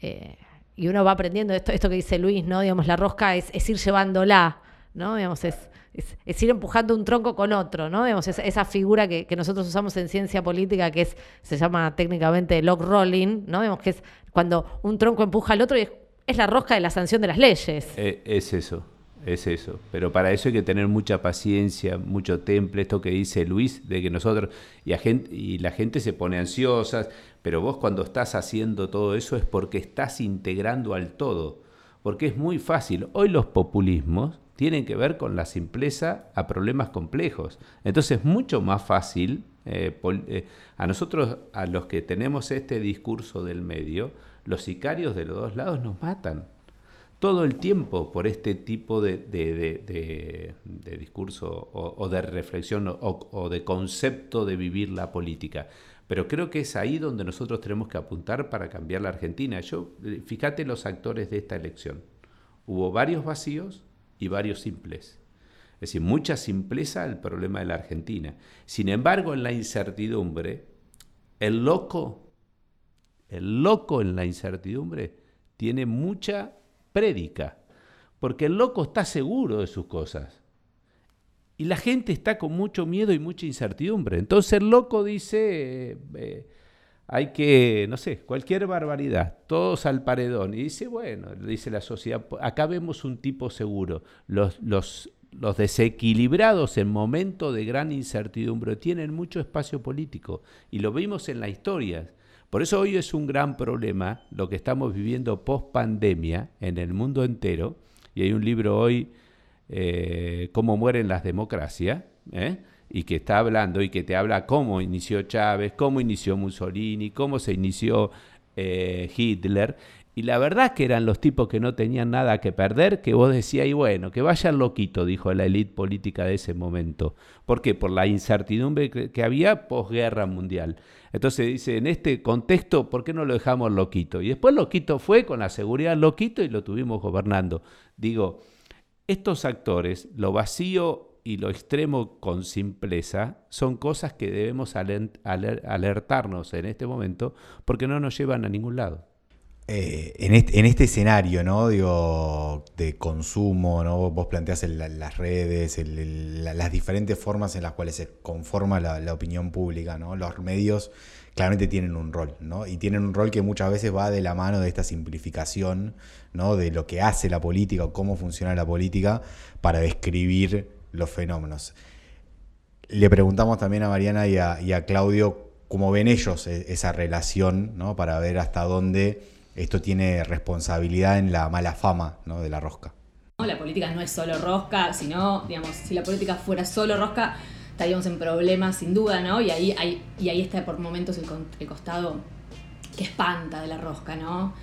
B: Eh, y uno va aprendiendo esto, esto que dice Luis, ¿no? Digamos, la rosca es, ir llevándola, ¿no? Digamos, es, es, ir empujando un tronco con otro, ¿no? Digamos, esa figura que, nosotros usamos en ciencia política, que es, se llama técnicamente log rolling, ¿no? Digamos, que es cuando un tronco empuja al otro y es, la rosca de la sanción de las leyes.
C: Eh, es eso es eso. Pero para eso hay que tener mucha paciencia, mucho temple, esto que dice Luis, de que nosotros, y, gente, y la gente se pone ansiosa, pero vos cuando estás haciendo todo eso es porque estás integrando al todo, porque es muy fácil. Hoy los populismos tienen que ver con la simpleza a problemas complejos. Entonces es mucho más fácil, eh, eh, a nosotros, a los que tenemos este discurso del medio, los sicarios de los dos lados nos matan todo el tiempo por este tipo de, discurso o, de reflexión o, de concepto de vivir la política. Pero creo que es ahí donde nosotros tenemos que apuntar para cambiar la Argentina. Yo, fíjate los actores de esta elección. Hubo varios vacíos y varios simples. Es decir, mucha simpleza el problema de la Argentina. Sin embargo, en la incertidumbre, el loco, el loco en la incertidumbre, tiene mucha prédica, porque el loco está seguro de sus cosas. Y la gente está con mucho miedo y mucha incertidumbre. Entonces el loco dice, eh, eh, hay que, no sé, cualquier barbaridad, todos al paredón. Y dice, bueno, dice la sociedad, acá vemos un tipo seguro. Los, los, los desequilibrados en momentos de gran incertidumbre tienen mucho espacio político. Y lo vimos en la historia. Por eso hoy es un gran problema lo que estamos viviendo post pandemia en el mundo entero. Y hay un libro hoy, eh, Cómo mueren las democracias, ¿eh? y que está hablando y que te habla cómo inició Chávez, cómo inició Mussolini, cómo se inició eh, Hitler. Y la verdad que eran los tipos que no tenían nada que perder, que vos decías, y bueno, que vaya loquito, dijo la élite política de ese momento. ¿Por qué? Por la incertidumbre que había posguerra mundial. Entonces dice, en este contexto, ¿por qué no lo dejamos loquito? Y después loquito fue con la seguridad loquito y lo tuvimos gobernando. Digo, estos actores, lo vacío y lo extremo con simpleza, son cosas que debemos alertarnos en este momento porque no nos llevan a ningún lado.
A: Eh, en, este, escenario, ¿no? Digo, de consumo, ¿no? Vos planteás las redes, las diferentes formas en las cuales se conforma la, opinión pública, ¿no? Los medios claramente tienen un rol, ¿no? Y tienen un rol que muchas veces va de la mano de esta simplificación, ¿no? De lo que hace la política o cómo funciona la política para describir los fenómenos. Le preguntamos también a Mariana y a, y a Claudio cómo ven ellos e, esa relación, ¿no? Para ver hasta dónde esto tiene responsabilidad en la mala fama ¿no? de la rosca.
D: La política no es solo rosca, sino, digamos, si la política fuera solo rosca, estaríamos en problemas sin duda, ¿no? Y ahí, hay, y ahí está por momentos el, costado que espanta de la rosca, ¿no?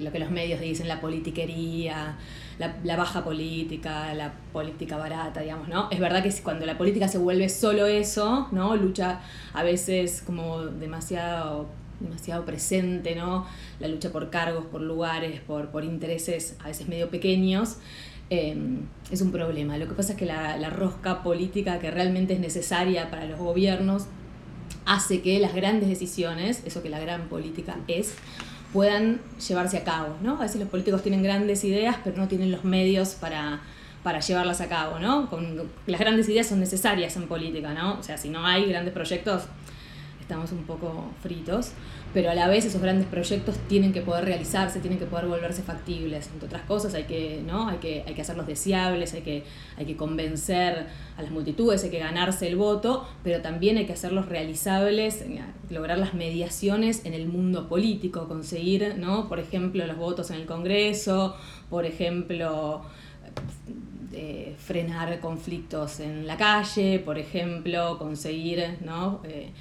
D: Lo que los medios dicen, la politiquería, la, la, baja política, la política barata, digamos, ¿no? Es verdad que cuando la política se vuelve solo eso, ¿no? Lucha a veces como demasiado demasiado presente, ¿no? La lucha por cargos, por lugares, por, por intereses a veces medio pequeños, em, es un problema. Lo que pasa es que la, la, rosca política que realmente es necesaria para los gobiernos hace que las grandes decisiones, eso que la gran política es, puedan llevarse a cabo, ¿no? A veces los políticos tienen grandes ideas, pero no tienen los medios para, para llevarlas a cabo, ¿no? Con, las grandes ideas son necesarias en política, ¿no? O sea, si no hay grandes proyectos, estamos un poco fritos, pero a la vez esos grandes proyectos tienen que poder realizarse, tienen que poder volverse factibles. Entre otras cosas, hay que, ¿no? hay que, hay que hacerlos deseables, hay que, hay que convencer a las multitudes, hay que ganarse el voto, pero también hay que hacerlos realizables, eh, lograr las mediaciones en el mundo político, conseguir, ¿no? por ejemplo, los votos en el Congreso, por ejemplo, eh, frenar conflictos en la calle, por ejemplo, conseguir ¿no? Eh,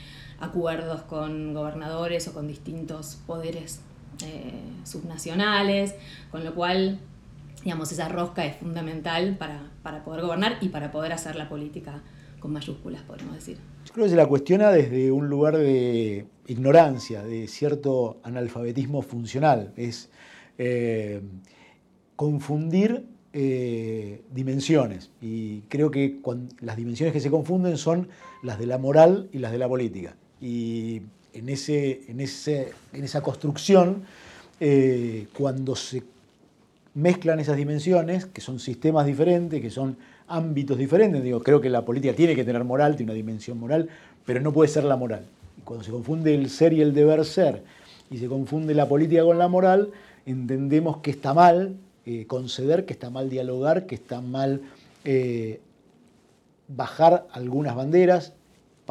D: acuerdos con gobernadores o con distintos poderes eh, subnacionales, con lo cual, digamos, esa rosca es fundamental para, para poder gobernar y para poder hacer la política con mayúsculas, podemos decir.
E: Yo creo que se la cuestiona desde un lugar de ignorancia, de cierto analfabetismo funcional. Es eh, confundir eh, dimensiones. Y creo que las dimensiones que se confunden son las de la moral y las de la política y en, ese, en, ese, en esa construcción, eh, cuando se mezclan esas dimensiones, que son sistemas diferentes, que son ámbitos diferentes, digo, creo que la política tiene que tener moral, tiene una dimensión moral, pero no puede ser la moral. Y cuando se confunde el ser y el deber ser, y se confunde la política con la moral, entendemos que está mal eh, conceder, que está mal dialogar, que está mal eh, bajar algunas banderas,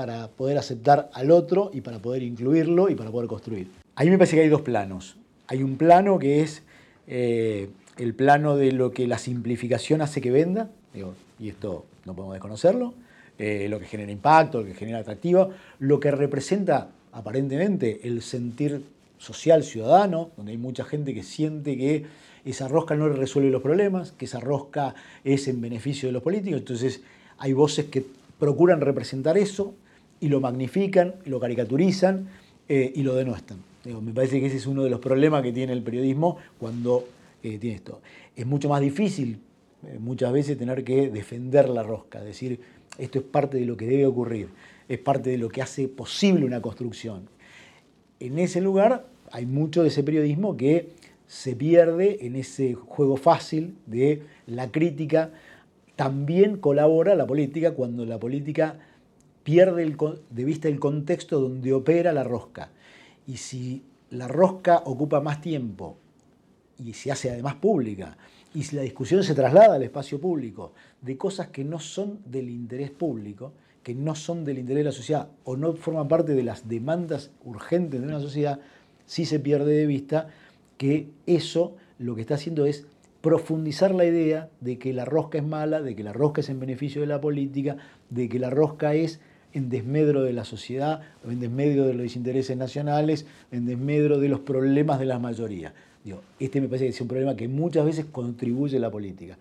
E: para poder aceptar al otro y para poder incluirlo y para poder construir. Ahí me parece que hay dos planos. Hay un plano que es eh, el plano de lo que la simplificación hace que venda, y esto no podemos desconocerlo, eh, lo que genera impacto, lo que genera atractivo, lo que representa aparentemente el sentir social ciudadano, donde hay mucha gente que siente que esa rosca no resuelve los problemas, que esa rosca es en beneficio de los políticos, entonces hay voces que procuran representar eso, y lo magnifican, lo caricaturizan eh, y lo denuestran. me parece que ese es uno de los problemas que tiene el periodismo cuando eh, tiene esto. Es mucho más difícil eh, muchas veces tener que defender la rosca, decir esto es parte de lo que debe ocurrir, es parte de lo que hace posible una construcción. En ese lugar hay mucho de ese periodismo que se pierde en ese juego fácil de la crítica. También colabora la política cuando la política pierde de vista el contexto donde opera la rosca. Y si la rosca ocupa más tiempo y se hace además pública, y si la discusión se traslada al espacio público de cosas que no son del interés público, que no son del interés de la sociedad o no forman parte de las demandas urgentes de una sociedad, sí se pierde de vista que eso lo que está haciendo es profundizar la idea de que la rosca es mala, de que la rosca es en beneficio de la política, de que la rosca es en desmedro de la sociedad, en desmedro de los intereses nacionales, en desmedro de los problemas de la mayoría. Digo, este me parece que es un problema que muchas veces contribuye a la política.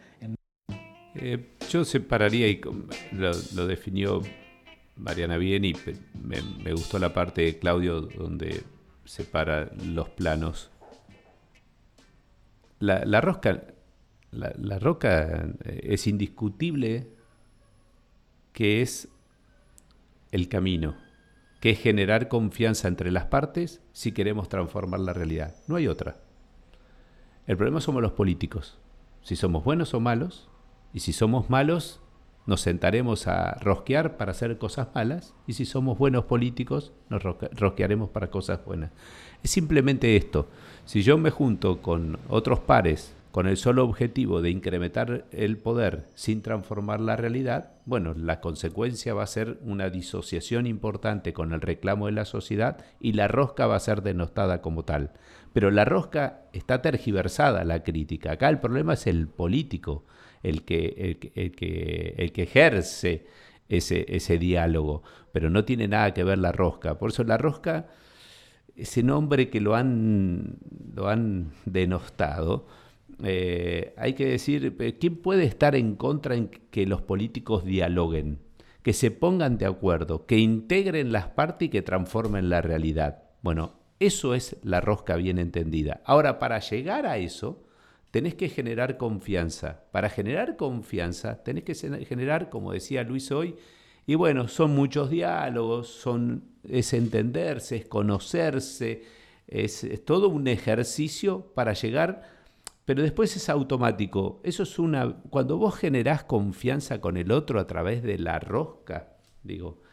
C: Eh, yo separaría, y lo, definió Mariana bien, y me, gustó la parte de Claudio donde separa los planos. La, rosca, la roca eh, es indiscutible que es el camino, que es generar confianza entre las partes si queremos transformar la realidad. No hay otra. El problema somos los políticos. Si somos buenos o malos, y si somos malos, nos sentaremos a rosquear para hacer cosas malas, y si somos buenos políticos, nos rosquearemos para cosas buenas. Es simplemente esto. Si yo me junto con otros pares con el solo objetivo de incrementar el poder sin transformar la realidad, bueno, la consecuencia va a ser una disociación importante con el reclamo de la sociedad y la rosca va a ser denostada como tal. Pero la rosca está tergiversada, la crítica. Acá el problema es el político, el que, el, que, el que ejerce ese, ese diálogo, pero no tiene nada que ver la rosca. Por eso la rosca, ese nombre que lo han, lo han denostado, eh, hay que decir, eh, ¿quién puede estar en contra en que los políticos dialoguen? Que se pongan de acuerdo, que integren las partes y que transformen la realidad. Bueno, eso es la rosca bien entendida. Ahora, para llegar a eso, tenés que generar confianza. Para generar confianza, tenés que generar, como decía Luis hoy, y bueno, son muchos diálogos, son, es entenderse, es conocerse, es todo un ejercicio para llegar pero después es automático. Eso es una. Cuando vos generás confianza con el otro a través de la rosca, digo,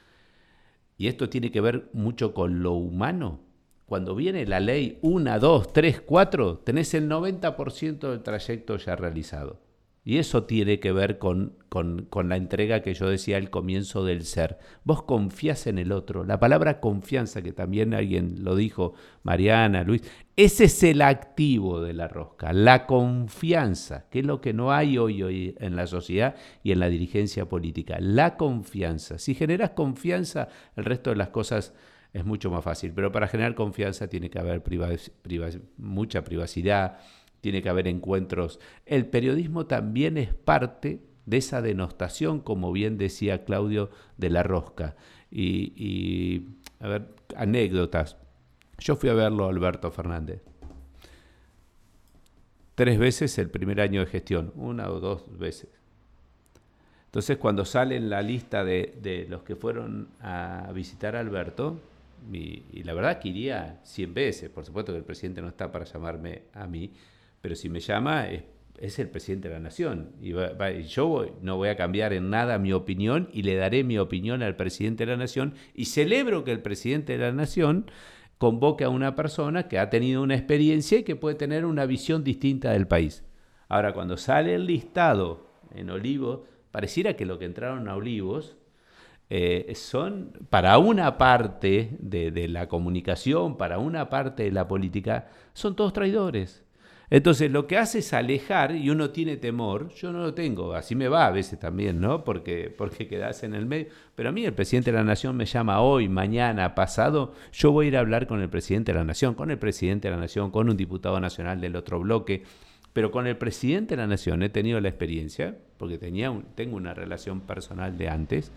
C: y esto tiene que ver mucho con lo humano. Cuando viene la ley 1, 2, 3, 4, tenés el 90% del trayecto ya realizado. Y eso tiene que ver con, con, la entrega que yo decía al comienzo del ser. Vos confías en el otro. La palabra confianza, que también alguien lo dijo, Mariana, Luis, ese es el activo de la rosca, la confianza, que es lo que no hay hoy, hoy en la sociedad y en la dirigencia política. La confianza. Si generas confianza, el resto de las cosas es mucho más fácil. Pero para generar confianza tiene que haber mucha privacidad tiene que haber encuentros. El periodismo también es parte de esa denostación, como bien decía Claudio, de la rosca. Y, a ver, anécdotas. Yo fui a verlo a Alberto Fernández. Tres veces el primer año de gestión, una o dos veces. Entonces, cuando sale en la lista de, los que fueron a visitar a Alberto, y, y, la verdad que iría 100 veces, por supuesto que el presidente no está para llamarme a mí, pero si me llama es, el presidente de la nación. Y, yo no voy a cambiar en nada mi opinión y le daré mi opinión al presidente de la nación y celebro que el presidente de la nación convoque a una persona que ha tenido una experiencia y que puede tener una visión distinta del país. Ahora, cuando sale el listado en Olivos, pareciera que lo que entraron a Olivos eh, son para una parte de, la comunicación, para una parte de la política, son todos traidores. Entonces lo que hace es alejar y uno tiene temor, yo no lo tengo, así me va a veces también, ¿no? Porque, porque quedas en el medio. Pero a mí el presidente de la Nación me llama hoy, mañana, pasado, yo voy a ir a hablar con el presidente de la Nación, con el presidente de la Nación, con un diputado nacional del otro bloque. Pero con el presidente de la Nación he tenido la experiencia, porque tenía tengo una relación personal de antes,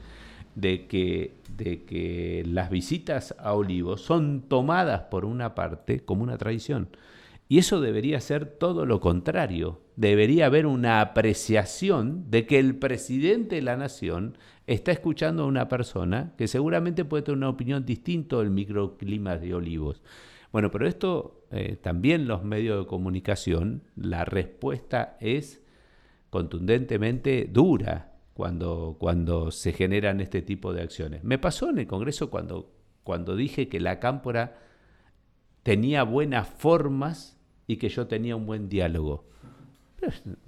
C: de que, de que las visitas a Olivos son tomadas por una parte como una tradición. Y eso debería ser todo lo contrario. Debería haber una apreciación de que el presidente de la nación está escuchando a una persona que seguramente puede tener una opinión distinta del microclima de Olivos. Bueno, pero esto eh, también los medios de comunicación, la respuesta es contundentemente dura cuando, cuando se generan este tipo de acciones. Me pasó en el Congreso cuando, cuando dije que la cámpora tenía buenas formas y que yo tenía un buen diálogo.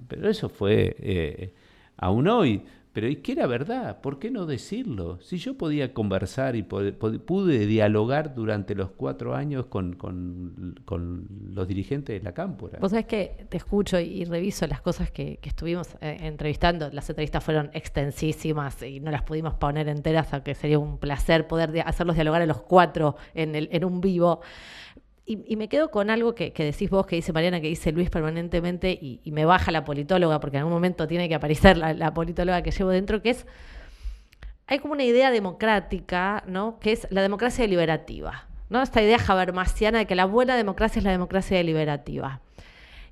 C: Pero, eso fue eh, aún hoy. Pero ¿y qué era verdad? ¿Por qué no decirlo? Si yo podía conversar y pude, dialogar durante los cuatro años con, los dirigentes de la Cámpora.
B: Vos sabés que te escucho y, reviso las cosas que, estuvimos eh, entrevistando. Las entrevistas fueron extensísimas y no las pudimos poner enteras, aunque sería un placer poder hacerlos dialogar a los cuatro en, el, en un vivo. Y, me quedo con algo que, decís vos, que dice Mariana, que dice Luis permanentemente, y, me baja la politóloga, porque en algún momento tiene que aparecer la, politóloga que llevo dentro, que es, hay como una idea democrática, ¿no? Que es la democracia deliberativa, ¿no? Esta idea habermasiana de que la buena democracia es la democracia deliberativa.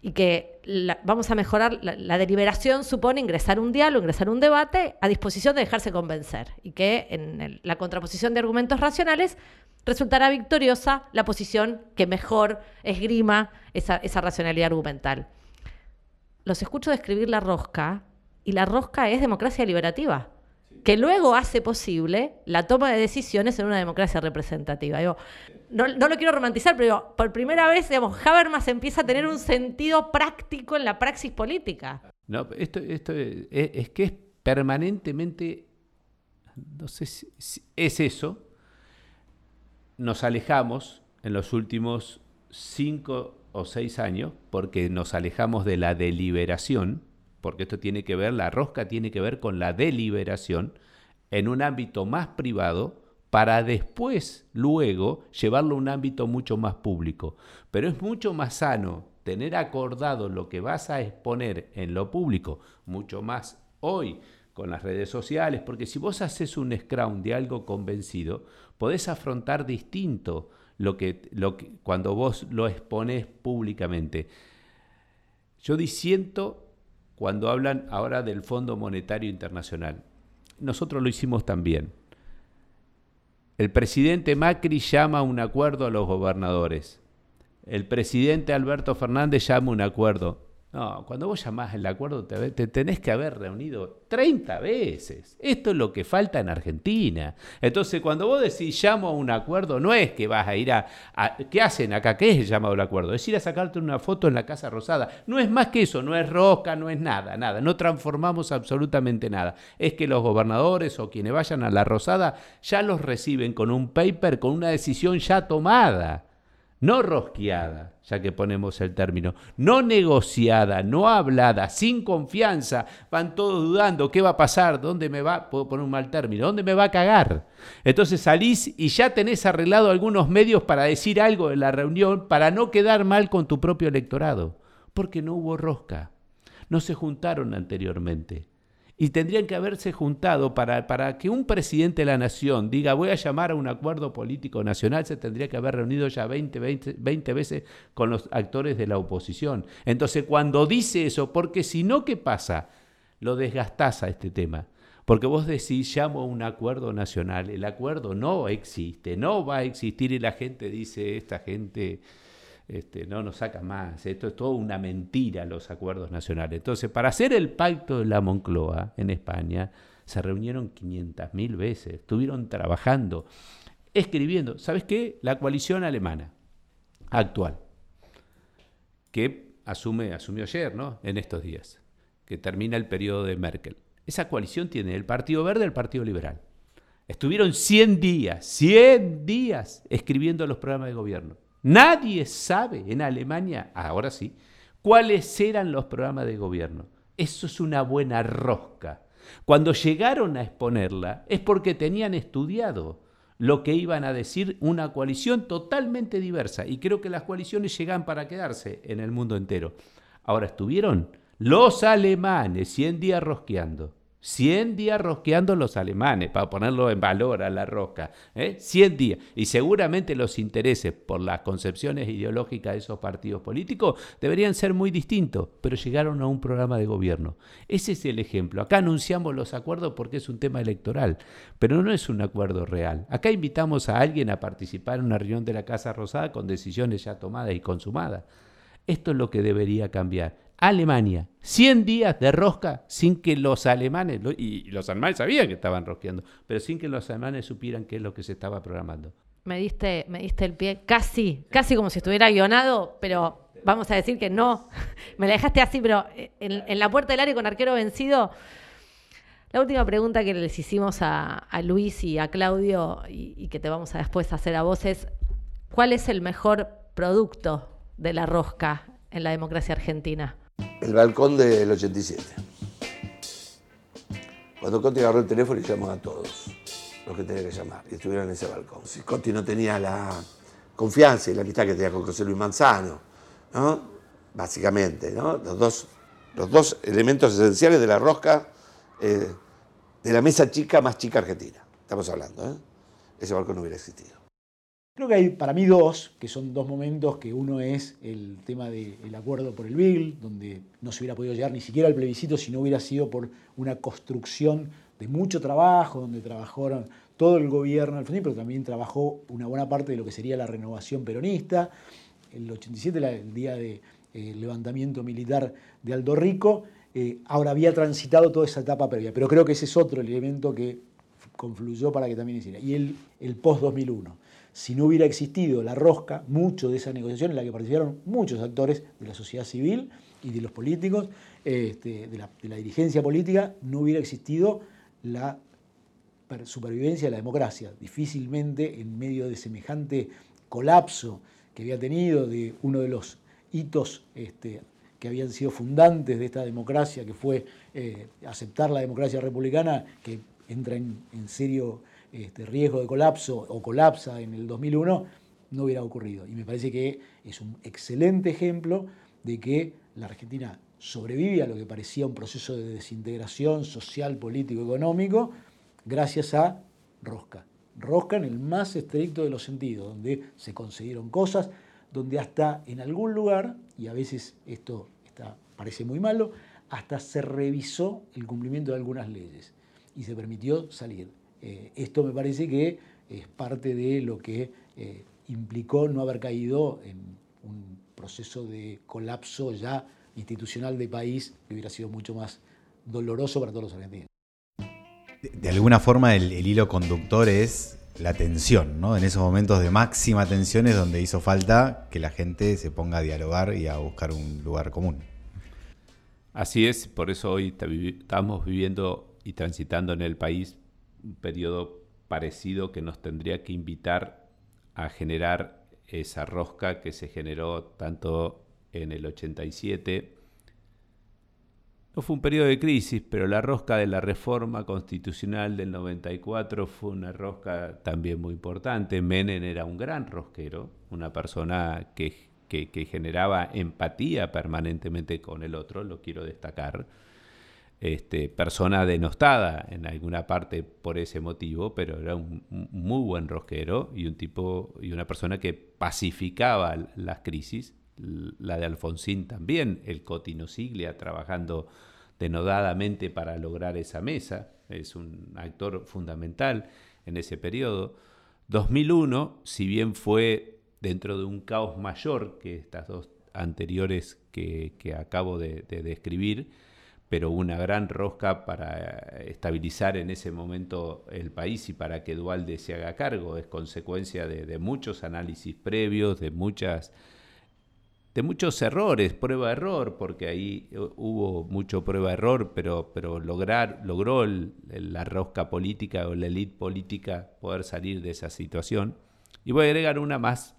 B: Y que vamos a mejorar, la, deliberación supone ingresar un diálogo, ingresar un debate a disposición de dejarse convencer. Y que en la contraposición de argumentos racionales resultará victoriosa la posición que mejor esgrima esa, racionalidad argumental. Los escucho describir la rosca y la rosca es democracia liberativa, que luego hace posible la toma de decisiones en una democracia representativa. no, lo quiero romantizar, pero por primera vez, digamos, Habermas empieza a tener un sentido práctico en la praxis política.
C: No, esto, esto es, que es permanentemente, no sé si es eso, nos alejamos en los últimos cinco o seis años, porque nos alejamos de la deliberación, porque esto tiene que ver, la rosca tiene que ver con la deliberación en un ámbito más privado para después, luego, llevarlo a un ámbito mucho más público. Pero es mucho más sano tener acordado lo que vas a exponer en lo público, mucho más hoy con las redes sociales, porque si vos haces un scrum de algo convencido, podés afrontar distinto lo que, lo que, cuando vos lo expones públicamente. Yo disiento cuando hablan ahora del Fondo Monetario Internacional. Nosotros lo hicimos también. El presidente Macri llama a un acuerdo a los gobernadores. El presidente Alberto Fernández llama a un acuerdo. No, cuando vos llamás el acuerdo te, te, tenés que haber reunido 30 veces. Esto es lo que falta en Argentina. Entonces, cuando vos decís llamo a un acuerdo, no es que vas a ir a... ¿Qué hacen acá? ¿Qué es el llamado al acuerdo? Es ir a sacarte una foto en la Casa Rosada. No es más que eso, no es rosca, no es nada, nada. No transformamos absolutamente nada. Es que los gobernadores o quienes vayan a la Rosada ya los reciben con un paper, con una decisión ya tomada no rosqueada, ya que ponemos el término, no negociada, no hablada, sin confianza, van todos dudando, ¿qué va a pasar? ¿Dónde me va? Puedo poner un mal término, ¿dónde me va a cagar? Entonces salís y ya tenés arreglado algunos medios para decir algo en la reunión para no quedar mal con tu propio electorado, porque no hubo rosca, no se juntaron anteriormente y tendrían que haberse juntado para, para, que un presidente de la nación diga voy a llamar a un acuerdo político nacional, se tendría que haber reunido ya 20, 20, 20 veces con los actores de la oposición. Entonces, cuando dice eso, porque si no, ¿qué pasa? Lo desgastás a este tema. Porque vos decís, llamo a un acuerdo nacional, el acuerdo no existe, no va a existir y la gente dice, esta gente este, no nos saca más. Esto es todo una mentira, los acuerdos nacionales. Entonces, para hacer el pacto de la Moncloa en España, se reunieron 500.000 veces, estuvieron trabajando, escribiendo. ¿Sabes qué? La coalición alemana actual, que asume, asumió ayer, ¿no? En estos días, que termina el periodo de Merkel. Esa coalición tiene el Partido Verde y el Partido Liberal. Estuvieron 100 días, 100 días escribiendo los programas de gobierno. Nadie sabe en Alemania, ahora sí, cuáles eran los programas de gobierno. Eso es una buena rosca. Cuando llegaron a exponerla es porque tenían estudiado lo que iban a decir una coalición totalmente diversa. Y creo que las coaliciones llegan para quedarse en el mundo entero. Ahora estuvieron los alemanes 100 días rosqueando 100 días rosqueando los alemanes, para ponerlo en valor a la rosca. ¿eh? 100 días. Y seguramente los intereses por las concepciones ideológicas de esos partidos políticos deberían ser muy distintos, pero llegaron a un programa de gobierno. Ese es el ejemplo. Acá anunciamos los acuerdos porque es un tema electoral, pero no es un acuerdo real. Acá invitamos a alguien a participar en una reunión de la Casa Rosada con decisiones ya tomadas y consumadas. Esto es lo que debería cambiar. Alemania. 100 días de rosca sin que los alemanes, y los alemanes sabían que estaban rosqueando, pero sin que los alemanes supieran qué es lo que se estaba programando.
B: Me diste, me diste el pie casi, casi como si estuviera guionado, pero vamos a decir que no. [LAUGHS] me la dejaste así, pero en, la puerta del área con arquero vencido. La última pregunta que les hicimos a, Luis y a Claudio y, y que te vamos a después hacer a vos es, ¿cuál es el mejor producto de la rosca en la democracia argentina?
F: El balcón del 87. Cuando Conti agarró el teléfono y llamó a todos los que tenía que llamar y estuvieron en ese balcón. Si Conti no tenía la confianza y la amistad que tenía con José Luis Manzano, ¿no? básicamente, ¿no? los, dos, los dos elementos esenciales de la rosca eh, de la mesa chica más chica argentina. Estamos hablando, ¿eh? ese balcón no hubiera existido.
E: Creo que hay para mí dos, que son dos momentos, que uno es el tema del acuerdo por el BIL, donde no se hubiera podido llegar ni siquiera al plebiscito si no hubiera sido por una construcción de mucho trabajo, donde trabajaron todo el gobierno al frente, pero también trabajó una buena parte de lo que sería la renovación peronista. El 87, el día del de, eh, levantamiento militar de Aldo Rico, eh, ahora había transitado toda esa etapa previa, pero creo que ese es otro elemento que confluyó para que también hiciera. Y el, el post-2001 si no hubiera existido la rosca, mucho de esa negociación en la que participaron muchos actores de la sociedad civil y de los políticos, este, de, la, dirigencia política, no hubiera existido la supervivencia de la democracia. Difícilmente en medio de semejante colapso que había tenido de uno de los hitos este, que habían sido fundantes de esta democracia, que fue eh, aceptar la democracia republicana, que entra en serio este, riesgo de colapso o colapsa en el 2001, no hubiera ocurrido. Y me parece que es un excelente ejemplo de que la Argentina sobrevive a lo que parecía un proceso de desintegración social, político, económico, gracias a Rosca. Rosca en el más estricto de los sentidos, donde se conseguyeron cosas, donde hasta en algún lugar, y a veces esto parece muy malo, hasta se revisó el cumplimiento de algunas leyes y se permitió salir. Eh, esto me parece que es parte de lo que eh, implicó no haber caído en un proceso de colapso ya institucional de país que hubiera sido mucho más doloroso para todos los argentinos.
A: De, alguna forma el, hilo conductor es la tensión, ¿no? En esos momentos de máxima tensión es donde hizo falta que la gente se ponga a dialogar y a buscar un lugar común.
C: Así es, por eso hoy estamos viviendo y transitando en el país un periodo parecido que nos tendría que invitar a generar esa rosca que se generó tanto en el 87. No fue un periodo de crisis, pero la rosca de la reforma constitucional del 94 fue una rosca también muy importante. Menem era un gran rosquero, una persona que, que generaba empatía permanentemente con el otro, lo quiero destacar este, persona denostada en alguna parte por ese motivo, pero era un, muy buen rosquero y un tipo y una persona que pacificaba las crisis. La de Alfonsín también, el Cotino Siglia trabajando denodadamente para lograr esa mesa, es un actor fundamental en ese periodo. 2001, si bien fue dentro de un caos mayor que estas dos anteriores que, acabo de describir, pero una gran rosca para estabilizar en ese momento el país y para que Dualde se haga cargo. Es consecuencia de, muchos análisis previos, de muchas de muchos errores, prueba-error, porque ahí hubo mucho prueba-error, pero, pero lograr, logró la rosca política o la élite política poder salir de esa situación. Y voy a agregar una más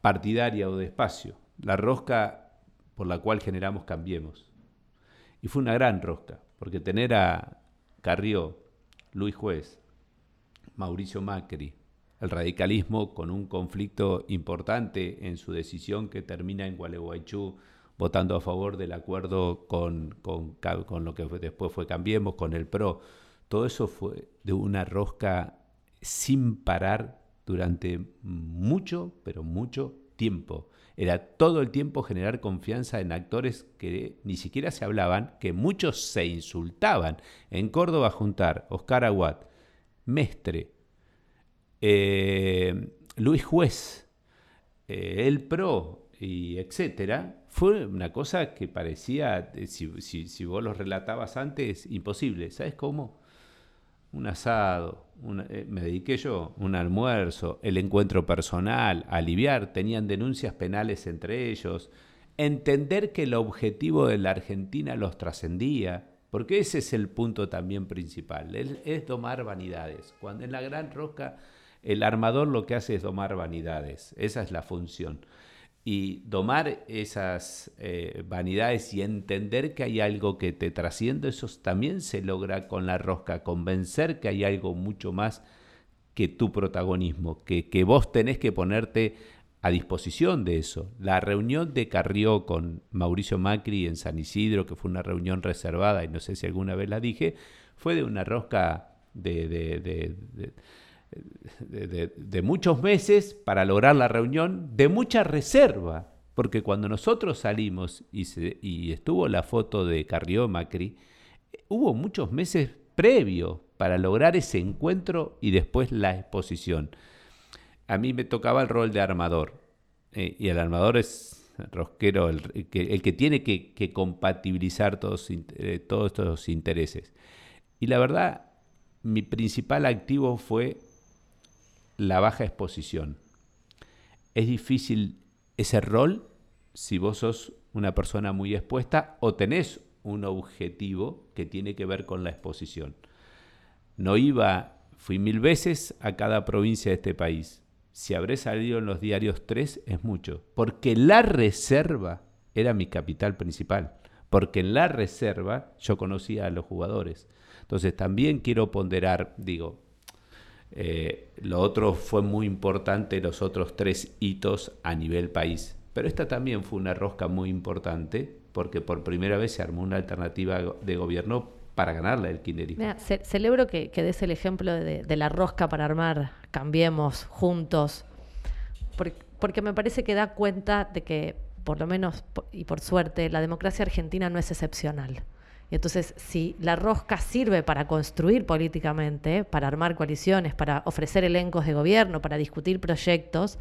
C: partidaria o de espacio. La rosca por la cual generamos Cambiemos. Y fue una gran rosca, porque tener a Carrió, Luis Juez, Mauricio Macri, el radicalismo con un conflicto importante en su decisión que termina en Gualeguaychú votando a favor del acuerdo con, con, lo que después fue Cambiemos, con el PRO. Todo eso fue de una rosca sin parar durante mucho, pero mucho tiempo era todo el tiempo generar confianza en actores que ni siquiera se hablaban, que muchos se insultaban. En Córdoba juntar Oscar Aguat, Mestre, eh, Luis Juez, eh, El Pro y etcétera, fue una cosa que parecía, eh, si, si vos lo relatabas antes, imposible. ¿Sabes cómo? Un asado, eh, me dediqué yo, un almuerzo, el encuentro personal, aliviar, tenían denuncias penales entre ellos, entender que el objetivo de la Argentina los trascendía, porque ese es el punto también principal, es, es domar vanidades. Cuando en la gran rosca el armador lo que hace es domar vanidades, esa es la función y domar esas eh, vanidades y entender que hay algo que te trasciende, eso también se logra con la rosca, convencer que hay algo mucho más que tu protagonismo, que, que vos tenés que ponerte a disposición de eso. La reunión de Carrió con Mauricio Macri en San Isidro, que fue una reunión reservada, y no sé si alguna vez la dije, fue de una rosca de, de de, muchos meses para lograr la reunión, de mucha reserva, porque cuando nosotros salimos y, y estuvo la foto de Carrió Macri, hubo muchos meses previos para lograr ese encuentro y después la exposición. A mí me tocaba el rol de armador, eh, y el armador es rosquero, el, que, el que tiene que, compatibilizar todos, eh, todos estos intereses. Y la verdad, mi principal activo fue la baja exposición. Es difícil ese rol si vos sos una persona muy expuesta o tenés un objetivo que tiene que ver con la exposición. No iba, fui mil veces a cada provincia de este país. Si habré salido en los diarios tres es mucho, porque la reserva era mi capital principal, porque en la reserva yo conocía a los jugadores. Entonces también quiero ponderar, digo, eh, lo otro fue muy importante, los otros tres hitos a nivel país. Pero esta también fue una rosca muy importante porque por primera vez se armó una alternativa de gobierno para ganarla el kirchnerismo.
B: celebro que, des el ejemplo de, la rosca para armar, cambiemos juntos, porque me parece que da cuenta de que, por lo menos y por suerte, la democracia argentina no es excepcional. Y entonces, si la rosca sirve para construir políticamente, para armar coaliciones, para ofrecer elencos de gobierno, para discutir proyectos,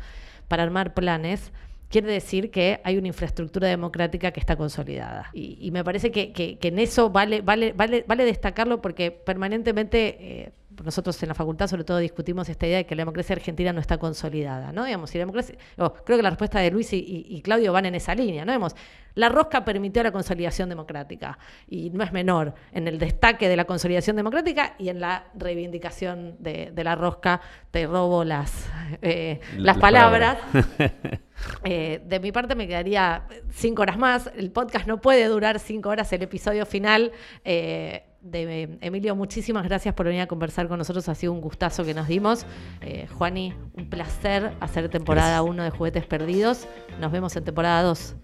B: para armar planes, quiere decir que hay una infraestructura democrática que está consolidada. Y, me parece que, en eso vale, vale, vale, vale destacarlo porque permanentemente eh, nosotros en la facultad sobre todo discutimos esta idea de que la democracia argentina no está consolidada, ¿no? Digamos, si la democracia, oh, creo que la respuesta de Luis y, Claudio van en esa línea, ¿no? Digamos, la rosca permitió la consolidación democrática y no es menor en el destaque de la consolidación democrática y en la reivindicación de, la rosca. Te robo las, eh, las, palabras. [LAUGHS] Eh, de mi parte me quedaría cinco horas más. El podcast no puede durar cinco horas, el episodio final. Eh, de Emilio, muchísimas gracias por venir a conversar con nosotros. Ha sido un gustazo que nos dimos. Eh, Juani, un placer hacer temporada 1 de Juguetes Perdidos. Nos vemos en temporada 2.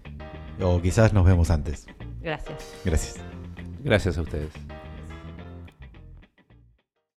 A: O quizás nos vemos antes.
B: Gracias.
A: Gracias.
C: Gracias a ustedes.